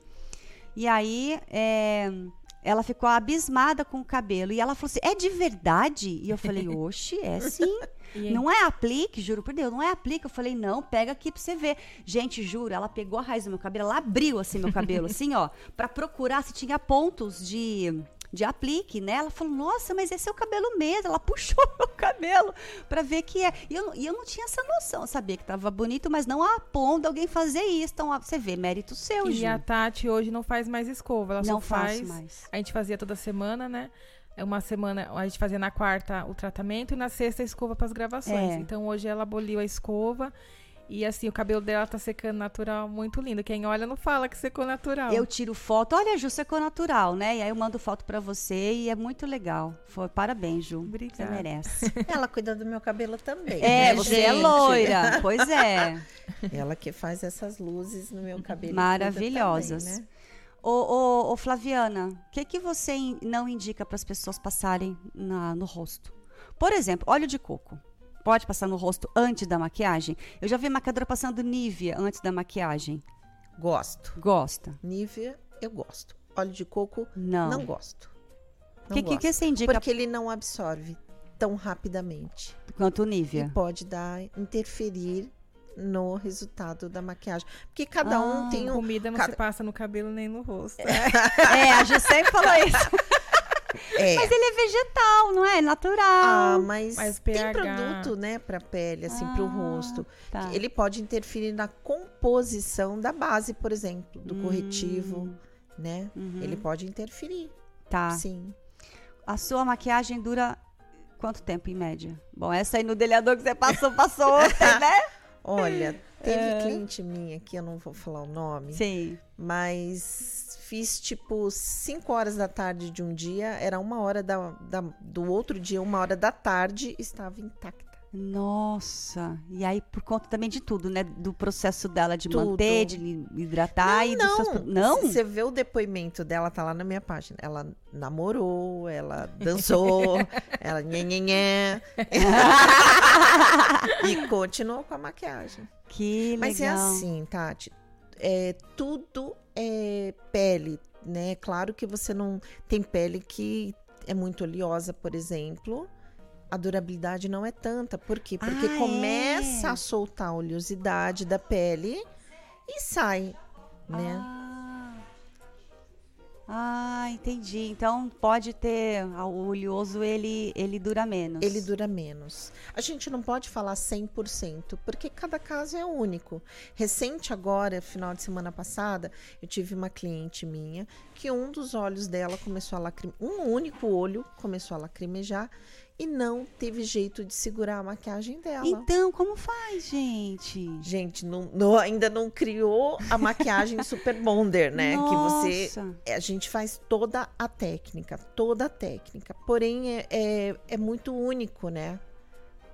E aí, é, ela ficou abismada com o cabelo. E ela falou assim: é de verdade? E eu falei: oxe, é sim. Não é aplique, juro por Deus, não é aplique. Eu falei: não, pega aqui pra você ver. Gente, juro, ela pegou a raiz do meu cabelo, ela abriu assim meu cabelo, assim, ó, pra procurar se tinha pontos de. De aplique, né? Ela falou, nossa, mas esse é o cabelo mesmo. Ela puxou meu cabelo pra ver que é. E eu, e eu não tinha essa noção. Eu sabia que tava bonito, mas não a ponto de alguém fazer isso. Então, você vê, mérito seu, E Ju. a Tati hoje não faz mais escova, ela Não só faz. mais. A gente fazia toda semana, né? É Uma semana a gente fazia na quarta o tratamento e na sexta a escova para as gravações. É. Então hoje ela aboliu a escova E assim, o cabelo dela tá secando natural, muito lindo. Quem olha não fala que secou natural. Eu tiro foto. Olha, Ju, secou natural, né? E aí eu mando foto pra você e é muito legal. Foi, parabéns, Ju. Obrigada. Você merece. Ela cuida do meu cabelo também. É, né, você é gente? loira. Pois é. Ela que faz essas luzes no meu cabelo. Maravilhosas. também, né? Ô, ô, ô, Flaviana, o que, que você não indica para as pessoas passarem na- no rosto? Por exemplo, óleo de coco. Pode passar no rosto antes da maquiagem? Eu já vi maquiadora passando Nivea antes da maquiagem. Gosto. Gosta? Nivea, eu gosto. Óleo de coco, Não. não gosto. O que, que, que você indica Porque ele não absorve tão rapidamente. quanto o E Nivea? pode dar, interferir no resultado da maquiagem. Porque cada um Ah, tem um. Comida não cada- se passa no cabelo nem no rosto. É, a Ju sempre falou isso. É. Mas ele é vegetal, não é? Natural. Ah, mas, Mas tem produto, né, pra pele, assim, pro Ah, rosto. tá. Ele pode interferir na composição da base, por exemplo, do Hum. corretivo, né? Uhum. Ele pode interferir. Tá. Sim. A sua maquiagem dura quanto tempo, em média? Bom, essa aí no delineador que você passou, passou ontem, né? Olha, teve É. cliente minha que eu não vou falar o nome, Sim. mas fiz tipo 5 horas da tarde de um dia, era uma hora da, da- do outro dia, uma hora da tarde, estava intacta. Nossa, e aí por conta também de tudo, né? Do processo dela de Tudo. manter, de hidratar e dos seus... Não? Você vê o depoimento dela, tá lá na minha página. Ela namorou, ela dançou, ela nhenhenhé. e continuou com a maquiagem. Que Mas é legal. assim, Tati. É, tudo é pele, né? Claro que você não tem pele que é muito oleosa, por exemplo. A durabilidade não é tanta. Por quê? Porque Ah, começa é? a soltar a oleosidade da pele e sai, né? Ah. Ah, entendi. Então pode ter ah, o oleoso, ele ele dura menos. Ele dura menos. A gente não pode falar 100%, porque cada caso é único. Recente agora, final de semana passada, eu tive uma cliente minha que um dos olhos dela começou a lacrimejar, um único olho começou a lacrimejar e não teve jeito de segurar a maquiagem dela. Então, como faz, gente? Gente, não, não- ainda não criou a maquiagem Super Bonder, né? Que você Nossa. a gente faz toda a técnica, toda a técnica. Porém, é, é, é muito único, né?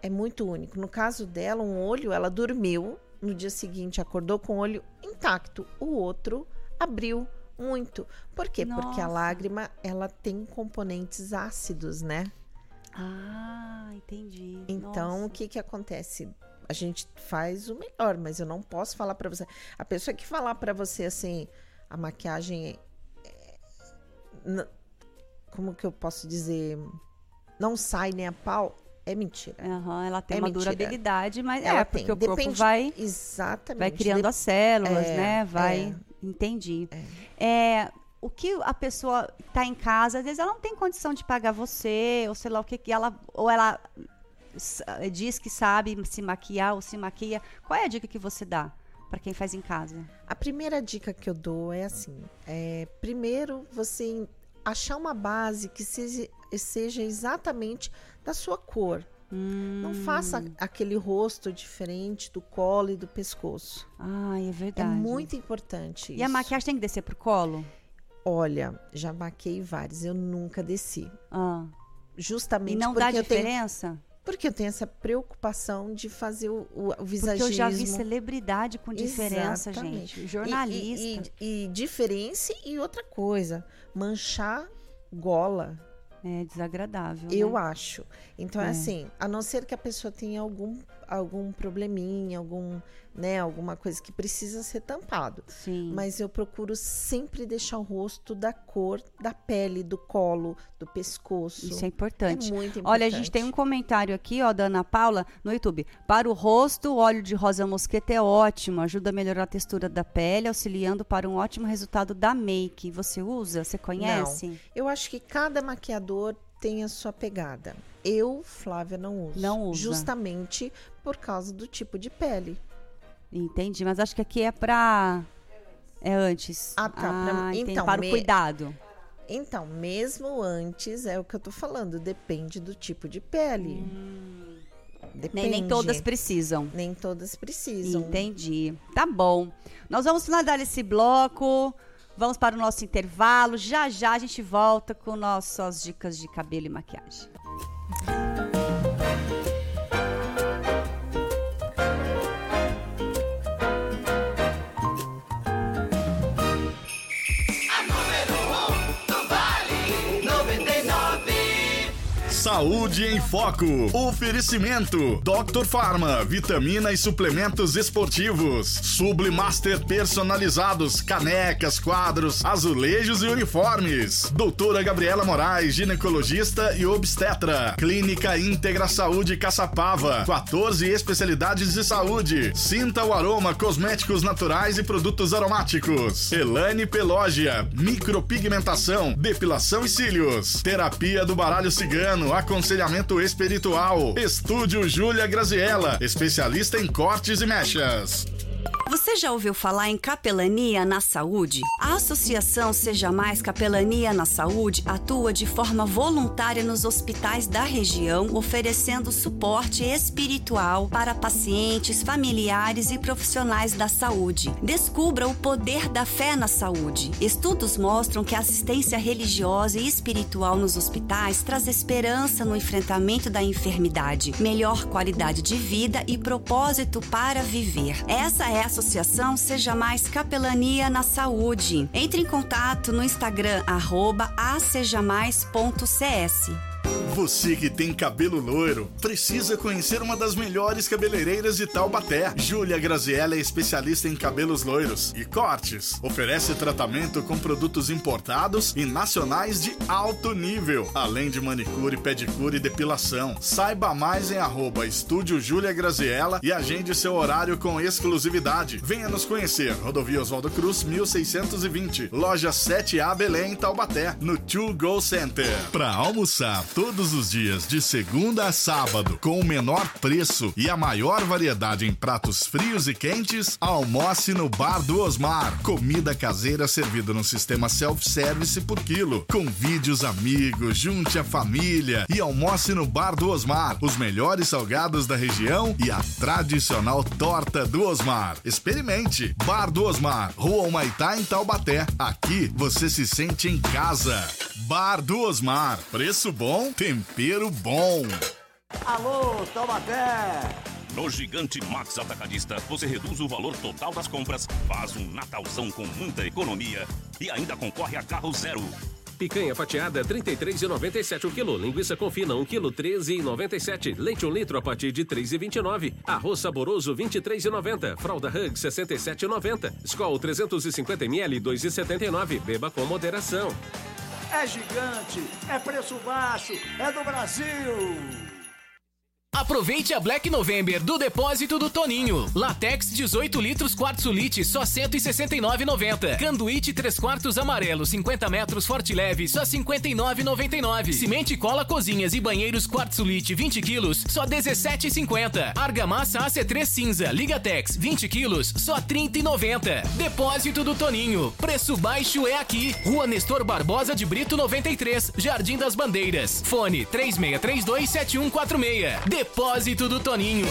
É muito único. No caso dela, um olho, ela dormiu, no dia seguinte acordou com o olho intacto, o outro abriu muito. Por quê? Porque a Nossa. lágrima, ela tem componentes ácidos, né? Ah, entendi. Então, o Nossa. que que acontece? A gente faz o melhor, mas eu não posso falar pra você. A pessoa que falar pra você assim, a maquiagem é- n- como que eu posso dizer, não sai nem a pau, é mentira. Aham, ela tem É uma mentira. durabilidade, mas Ela é porque tem. o corpo Depende- vai exatamente. vai criando Dep- as células, É, né? Vai, é. entendi. É, o que a pessoa tá em casa, às vezes ela não tem condição de pagar você, ou sei lá o que que ela ou ela s- diz que sabe se maquiar ou se maquia. Qual é a dica que você dá para quem faz em casa? A primeira dica que eu dou é assim: é, primeiro você achar uma base que seja, seja exatamente da sua cor. Não faça Hum. aquele rosto diferente do colo e do pescoço. Ai, é É verdade. muito importante E a isso. maquiagem tem que descer pro colo? Olha, já maquei vários, eu nunca desci. Ah. Justamente E não porque dá eu tenho, diferença? porque eu tenho essa preocupação de fazer o, o, o Porque visagismo. eu já vi celebridade com diferença, Exatamente. gente. E- Jornalista. E, e, e diferença e outra coisa, manchar gola. É desagradável. Eu né? acho. Então, é. É. assim, a não ser que a pessoa tenha algum, algum probleminha, algum, né, alguma coisa que precisa ser tampado. Sim. Mas eu procuro sempre deixar o rosto da cor da pele, do colo, do pescoço. Isso é importante. É muito importante. Olha, a gente tem um comentário aqui, ó, da Ana Paula, no YouTube. Para o rosto, o óleo de rosa mosqueta é ótimo, ajuda a melhorar a textura da pele, auxiliando para um ótimo resultado da make. Você usa? Você conhece? Não. Eu acho que cada maquiador tem a sua pegada. Eu, Flávia, não uso. Não usa. Justamente por causa do tipo de pele. Entendi, mas acho que aqui é pra. É antes. Ah, tá. entendi, então, para me- o cuidado. Então, mesmo antes, é o que eu tô falando, depende do tipo de pele. Depende. Nem, nem todas precisam. Nem todas precisam. Entendi. Tá bom. Nós vamos finalizar esse bloco. Vamos para o nosso intervalo. Já já a gente volta com nossas dicas de cabelo e maquiagem. Saúde em Foco. Oferecimento: Dr. Farma, vitamina e suplementos esportivos. Sublimaster personalizados, canecas, quadros, azulejos e uniformes. Doutora Gabriela Moraes, ginecologista e obstetra. Clínica Íntegra Saúde Caçapava. 14 especialidades de saúde. Sinta o aroma, cosméticos naturais e produtos aromáticos. Elane Pelógia, micropigmentação, depilação e cílios. Terapia do baralho cigano, aconselhamento espiritual. Estúdio Júlia Graziella, especialista em cortes e mechas. Você já ouviu falar em capelania na saúde? A Associação Seja Mais Capelania na Saúde atua de forma voluntária nos hospitais da região, oferecendo suporte espiritual para pacientes, familiares e profissionais da saúde. Descubra o poder da fé na saúde. Estudos mostram que a assistência religiosa e espiritual nos hospitais traz esperança no enfrentamento da enfermidade, melhor qualidade de vida e propósito para viver. Essa é a Associação Seja Mais Capelania na Saúde. Entre em contato no Instagram, arroba acejamais.cs. Você que tem cabelo loiro, precisa conhecer uma das melhores cabeleireiras de Taubaté. Júlia Graziella é especialista em cabelos loiros e cortes. Oferece tratamento com produtos importados e nacionais de alto nível, além de manicure, pedicure e depilação. Saiba mais em arroba Estúdio Júlia Graziella e agende seu horário com exclusividade. Venha nos conhecer. Rodovia Oswaldo Cruz, 1620. Loja 7A Belém, Taubaté, no To Go Center. Para almoçar todos os dias, de segunda a sábado, com o menor preço e a maior variedade em pratos frios e quentes, almoce no Bar do Osmar. Comida caseira servida no sistema self-service por quilo. Convide os amigos, junte a família e almoce no Bar do Osmar. Os melhores salgados da região e a tradicional torta do Osmar. Experimente! Bar do Osmar, Rua Humaitá, em Taubaté. Aqui você se sente em casa. Bar do Osmar. Preço bom, tempero bom. Alô, Taubaté! No Gigante Max Atacadista, você reduz o valor total das compras, faz um Natalzão com muita economia e ainda concorre a carro zero. Picanha fatiada 33,97 o quilo. Linguiça confina 1 quilo 13,97. Leite 1 litro a partir de 3,29. Arroz saboroso 23,90. Fralda Hug 67,90. Skol 350 ml 2,79. Beba com moderação. É gigante, é preço baixo, é do Brasil! Aproveite a Black November do depósito do Toninho. Latex 18 litros quartzolite só 169,90. Canduíte 3 quartos amarelo 50 metros forte leve só 59,99. Cimente cola cozinhas e banheiros quartzolite 20 quilos só 17,50. Argamassa AC3 cinza Ligatex 20 quilos só 30,90. Depósito do Toninho. Preço baixo é aqui. Rua Nestor Barbosa de Brito 93, Jardim das Bandeiras. Fone 3632 7146. Depósito do Toninho.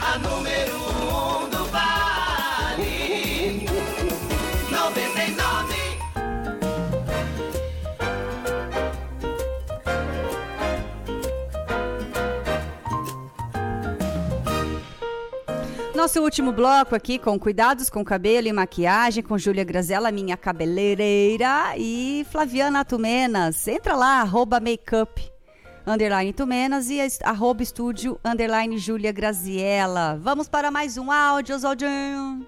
A número 1 um do Vale 99. Nosso último bloco aqui com cuidados com cabelo e maquiagem com Júlia Grazella, minha cabeleireira, e Flaviana Tumenas. Entra lá, arroba makeup, underline Tumenas e arroba estúdio, underline Júlia Graziella. Vamos para mais um áudio, Oswaldinho.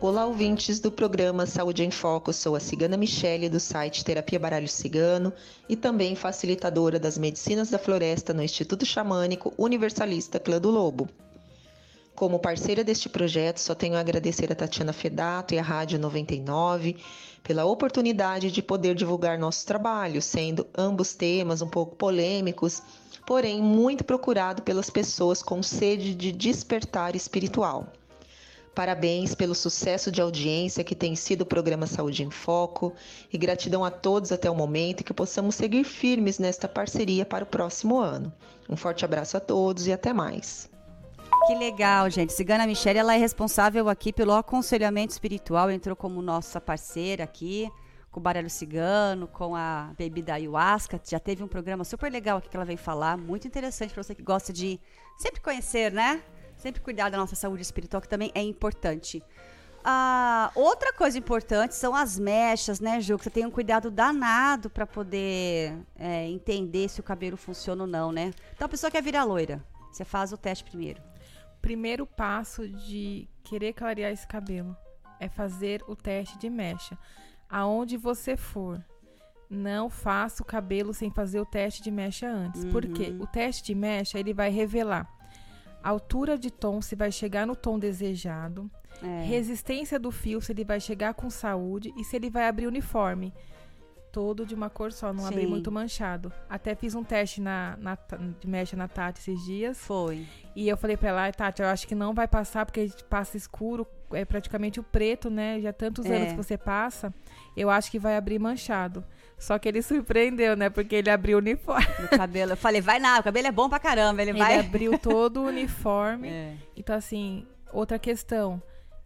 Olá, ouvintes do programa Saúde em Foco. Sou a cigana Michele, do site Terapia Baralho Cigano e também facilitadora das medicinas da floresta no Instituto Xamânico Universalista Clã do Lobo. Como parceira deste projeto, só tenho a agradecer a Tatiana Fedato e a Rádio 99 pela oportunidade de poder divulgar nosso trabalho, sendo ambos temas um pouco polêmicos, porém muito procurado pelas pessoas com sede de despertar espiritual. Parabéns pelo sucesso de audiência que tem sido o programa Saúde em Foco e gratidão a todos até o momento e que possamos seguir firmes nesta parceria para o próximo ano. Um forte abraço a todos e até mais. Que legal, gente. Cigana Michele, ela é responsável aqui pelo aconselhamento espiritual, entrou como nossa parceira aqui, com o Baralho Cigano, com a bebida Ayahuasca. Já teve um programa super legal aqui que ela veio falar, muito interessante para você que gosta de sempre conhecer, né? Sempre cuidar da nossa saúde espiritual, que também é importante. Ah, outra coisa importante são as mechas, né, Ju? Que você tem um cuidado danado para poder é, entender se o cabelo funciona ou não, né? Então a pessoa quer virar loira. Você faz o teste primeiro. Primeiro passo de querer clarear esse cabelo é fazer o teste de mecha. Aonde você for, não faça o cabelo sem fazer o teste de mecha antes. Uhum. O teste de mecha ele vai revelar a altura de tom, se vai chegar no tom desejado, É. resistência do fio, se ele vai chegar com saúde e se ele vai abrir uniforme. Todo de uma cor só, não Sim. muito manchado. Até fiz um teste na, na, de mecha na Tati esses dias. Foi. E eu falei pra ela, "Ai, Tati, eu acho que não vai passar, porque a gente passa escuro, é praticamente o preto, né? Já tantos É. anos que você passa, eu acho que vai abrir manchado. Só que ele surpreendeu, né? Porque ele abriu o uniforme. No cabelo. Eu falei, vai lá, o cabelo é bom pra caramba. Ele, Ele vai. abriu todo o uniforme. É. Então, assim, outra questão.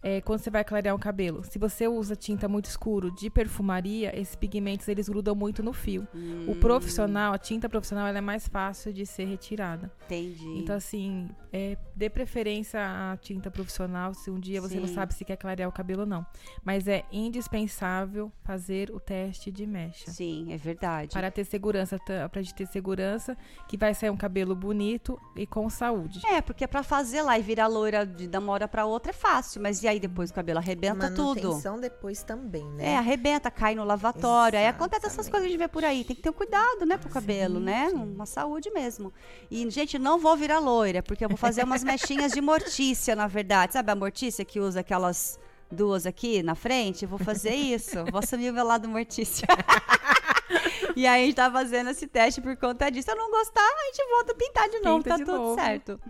É, quando você vai clarear um cabelo, se você usa tinta muito escuro de perfumaria, esses pigmentos eles grudam muito no fio. Hum. O profissional, a tinta profissional, ela é mais fácil de ser retirada. Entendi. Então, assim, é, dê preferência à tinta profissional se um dia você não Sim. sabe se quer clarear o cabelo ou não. Mas é indispensável fazer o teste de mecha. Sim, é verdade. Para ter segurança, para gente ter segurança que vai sair um cabelo bonito e com saúde. É, porque pra fazer lá e virar loira de uma hora pra outra é fácil, mas e aí depois o cabelo arrebenta tudo? Manutenção depois também, né? É, arrebenta, cai no lavatório. Aí acontece essas coisas que a gente vê por aí. Tem que ter um cuidado, né, pro cabelo, né? Uma saúde mesmo. E, gente, não vou virar loira, porque eu vou fazer umas mechinhas de mortícia, na verdade. Sabe a mortícia que usa aquelas duas aqui na frente? Vou fazer isso. Vou assumir o meu lado mortícia. e aí a gente tá fazendo esse teste por conta disso. Se eu não gostar, a gente volta a pintar de novo. Pinta tá de tudo novo. certo.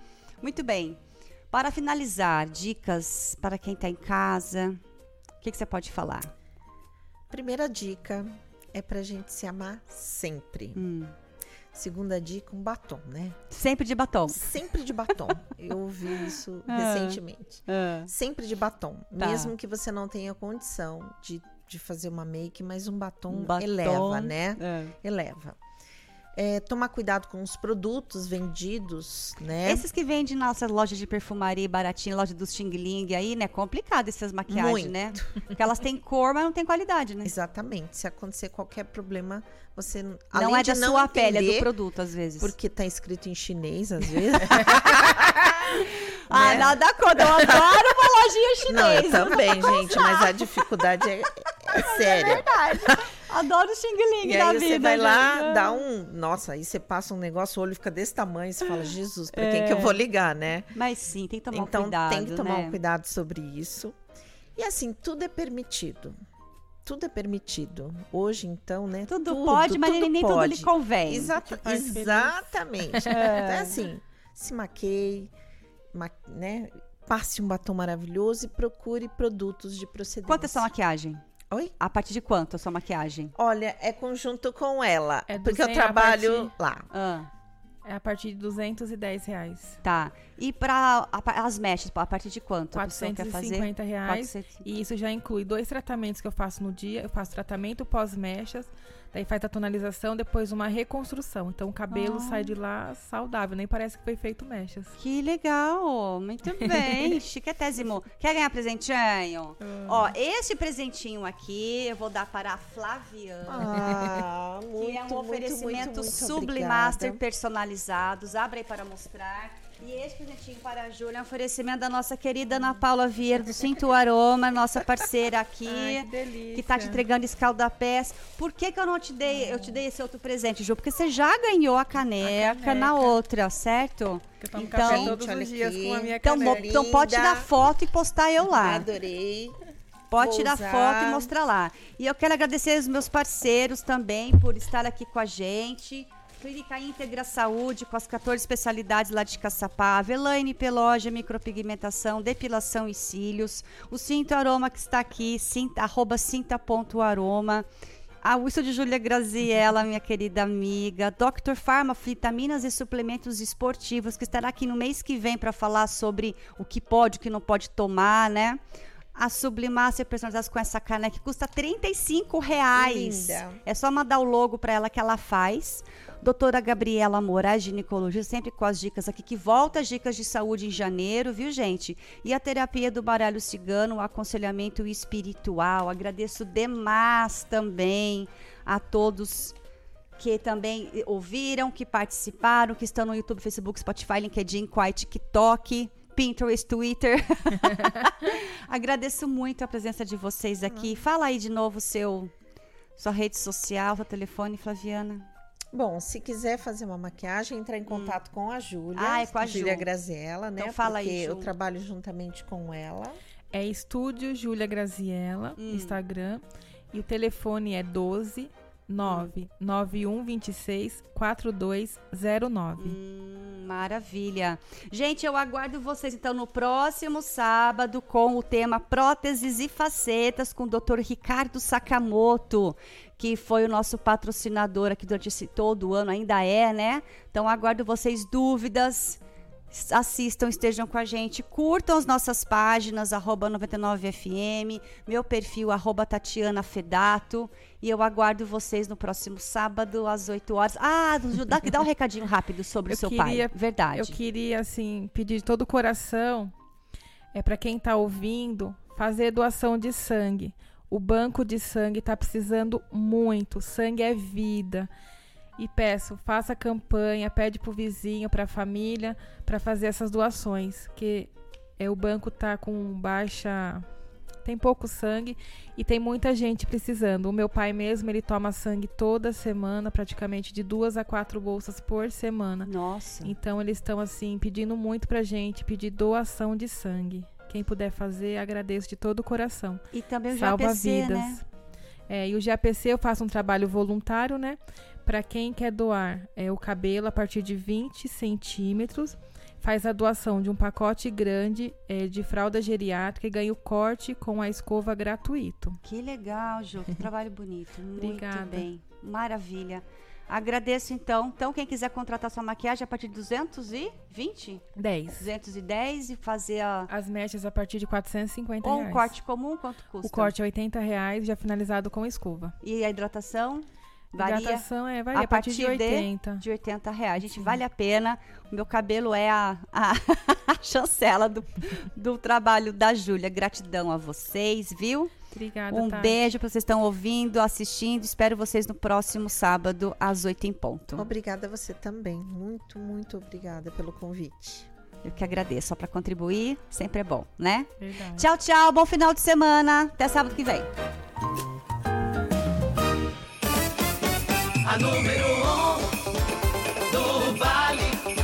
Muito bem. Para finalizar, dicas para quem tá em casa. O que, que você pode falar? Primeira dica é pra gente se amar sempre. Hum. Segunda dica, um batom, né? Sempre de batom. Sempre de batom. Eu ouvi isso Ah. recentemente. Ah. Sempre de batom. Tá. Mesmo que você não tenha condição de, de fazer uma make, mas um batom, Um batom, eleva, né? é. Eleva. É, tomar cuidado com os produtos vendidos, né? Esses que vendem na nossa loja de perfumaria baratinha, loja dos Xing Ling aí, né? Complicado essas maquiagens, Muito. né? Porque elas têm cor, mas não têm qualidade, né? Exatamente. Se acontecer qualquer problema, você Não além é da não sua pele, é do entender, produto, às vezes. Porque tá escrito em chinês, às vezes. Ah, né? nada contra. Eu adoro uma lojinha chinesa. Não, eu também, gente, mas a dificuldade é, é séria. É verdade. Adoro o Xing Ling E da aí vida. você vai lá, gente. dá um. Nossa, aí você passa um negócio, o olho fica desse tamanho, você fala, Jesus, pra quem É. que eu vou ligar, né? Mas sim, tem que tomar um então cuidado, tem que tomar né? um cuidado sobre isso. E assim, tudo é permitido. Tudo é permitido. Hoje, então, né? Tudo pode, mas nem- nem tudo lhe convém. Exata- feliz. exatamente. É. Então, assim, se maqueie, ma- né? Passe um batom maravilhoso e procure produtos de procedência. Quanto é sua maquiagem? Oi? A partir de quanto a sua maquiagem? Olha, é conjunto com ela. É porque eu 200 a trabalho partir- lá. Ah, É a partir de 210 reais. tá. E para as mechas, a partir de quanto a pessoa quer fazer? 450 reais. 450. E isso já inclui dois tratamentos que eu faço no dia. Eu faço tratamento pós-mechas, daí faz a tonalização, depois uma reconstrução. Então o cabelo Ah. sai de lá saudável, nem parece que foi feito mechas. Que legal! Muito bem, chiquetésimo. Quer ganhar presentinho? Ó, esse presentinho aqui eu vou dar para a Flaviana. Ah, que é muito, um muito, oferecimento muito, muito Sublimaster obrigada. personalizados. Abre aí para mostrar. E esse presentinho para a Júlia é um oferecimento da nossa querida Ana Paula Vieira, do Cinto Aroma, nossa parceira aqui. Ai, que que tá te entregando escaldapés. Por que, que eu não te dei, eu te dei esse outro presente, Ju? Porque você já ganhou a caneca, caneca. na outra, certo? Eu tomo então, café todos olha os dias aqui. com a minha então, caneca. então pode tirar foto e postar eu lá. Adorei. Pode Vou tirar usar. foto e mostrar lá. E eu quero agradecer os meus parceiros também por estar aqui com a gente. Clínica Íntegra Saúde, com as 14 especialidades lá de Caçapava, Elaine Peloja, micropigmentação, depilação e cílios, o Cinto Aroma que está aqui, cinta, arroba cinta.aroma, a o de Júlia Graziella, minha querida amiga, Dr. Pharma, vitaminas e suplementos esportivos, que estará aqui no mês que vem para falar sobre o que pode, o que não pode tomar, né? A Sublimácia personalizadas com essa caneca que custa 35 reais. Linda. É só mandar o logo para ela que ela faz. Doutora Gabriela Moraes, ginecologia, sempre com as dicas aqui, que volta as dicas de saúde em janeiro, viu, gente? E a terapia do baralho cigano, o aconselhamento espiritual. Agradeço demais também a todos que também ouviram, que participaram, que estão no YouTube, Facebook, Spotify, LinkedIn, Quai, TikTok. Pinterest, Twitter. Agradeço muito a presença de vocês aqui. Fala aí de novo seu sua rede social, seu telefone, Flaviana. Bom, se quiser fazer uma maquiagem, entrar em contato com a Júlia. Ah, é com a Júlia. Graziella, né? Então fala aí, porque Ju. eu trabalho juntamente com ela. É Estúdio Júlia Graziella, Hum. Instagram. E o telefone é 12 9 9126 4209. Hum, maravilha. Gente, eu aguardo vocês então no próximo sábado com o tema Próteses e Facetas com o Dr. Ricardo Sakamoto, que foi o nosso patrocinador aqui durante esse todo o ano, ainda é, né? Então aguardo vocês dúvidas. Assistam, estejam com a gente, curtam as nossas páginas, arroba 99FM, meu perfil, arroba Tatiana Fedato, e eu aguardo vocês no próximo sábado, às 8 horas. Ah, dá, dá um recadinho rápido sobre o seu pai. Verdade. Eu queria, assim, pedir de todo o coração, é para quem tá ouvindo, fazer doação de sangue. O banco de sangue tá precisando muito. Sangue é vida. E peço, faça campanha, pede pro vizinho, pra família, para fazer essas doações, que é o banco tá com baixa tem pouco sangue e tem muita gente precisando. O meu pai mesmo, ele toma sangue toda semana, praticamente de duas a quatro bolsas por semana. Nossa. Então eles estão assim pedindo muito pra gente, pedir doação de sangue. Quem puder fazer, agradeço de todo o coração. E também o Salva GAPC, vidas. né? É, e o GAPC eu faço um trabalho voluntário, né? Para quem quer doar é, o cabelo a partir de 20 centímetros, faz a doação de um pacote grande é, de fralda geriátrica e ganha o corte com a escova gratuito. Que legal, Ju. Que trabalho bonito. Muito Obrigada. bem. Maravilha. Agradeço então. Então, quem quiser contratar sua maquiagem a partir de 220? 10. 210 e fazer a... As mechas a partir de 450 Ou um reais. corte comum, quanto custa? O corte é 80 reais, já finalizado com escova. E a hidratação? Varia? Hidratação é, varia a partir de 80. De 80 reais. Gente, vale a pena. O meu cabelo é a, a, a chancela do, do trabalho da Júlia. Gratidão a vocês, viu? Obrigada, Um Tati. beijo para vocês que estão ouvindo, assistindo. Espero vocês no próximo sábado, às 8 em ponto. Obrigada a você também. Muito, muito obrigada pelo convite. Eu que agradeço. Só para contribuir, sempre é bom, né? Verdade. Tchau, tchau. Bom final de semana. Até sábado que vem. A número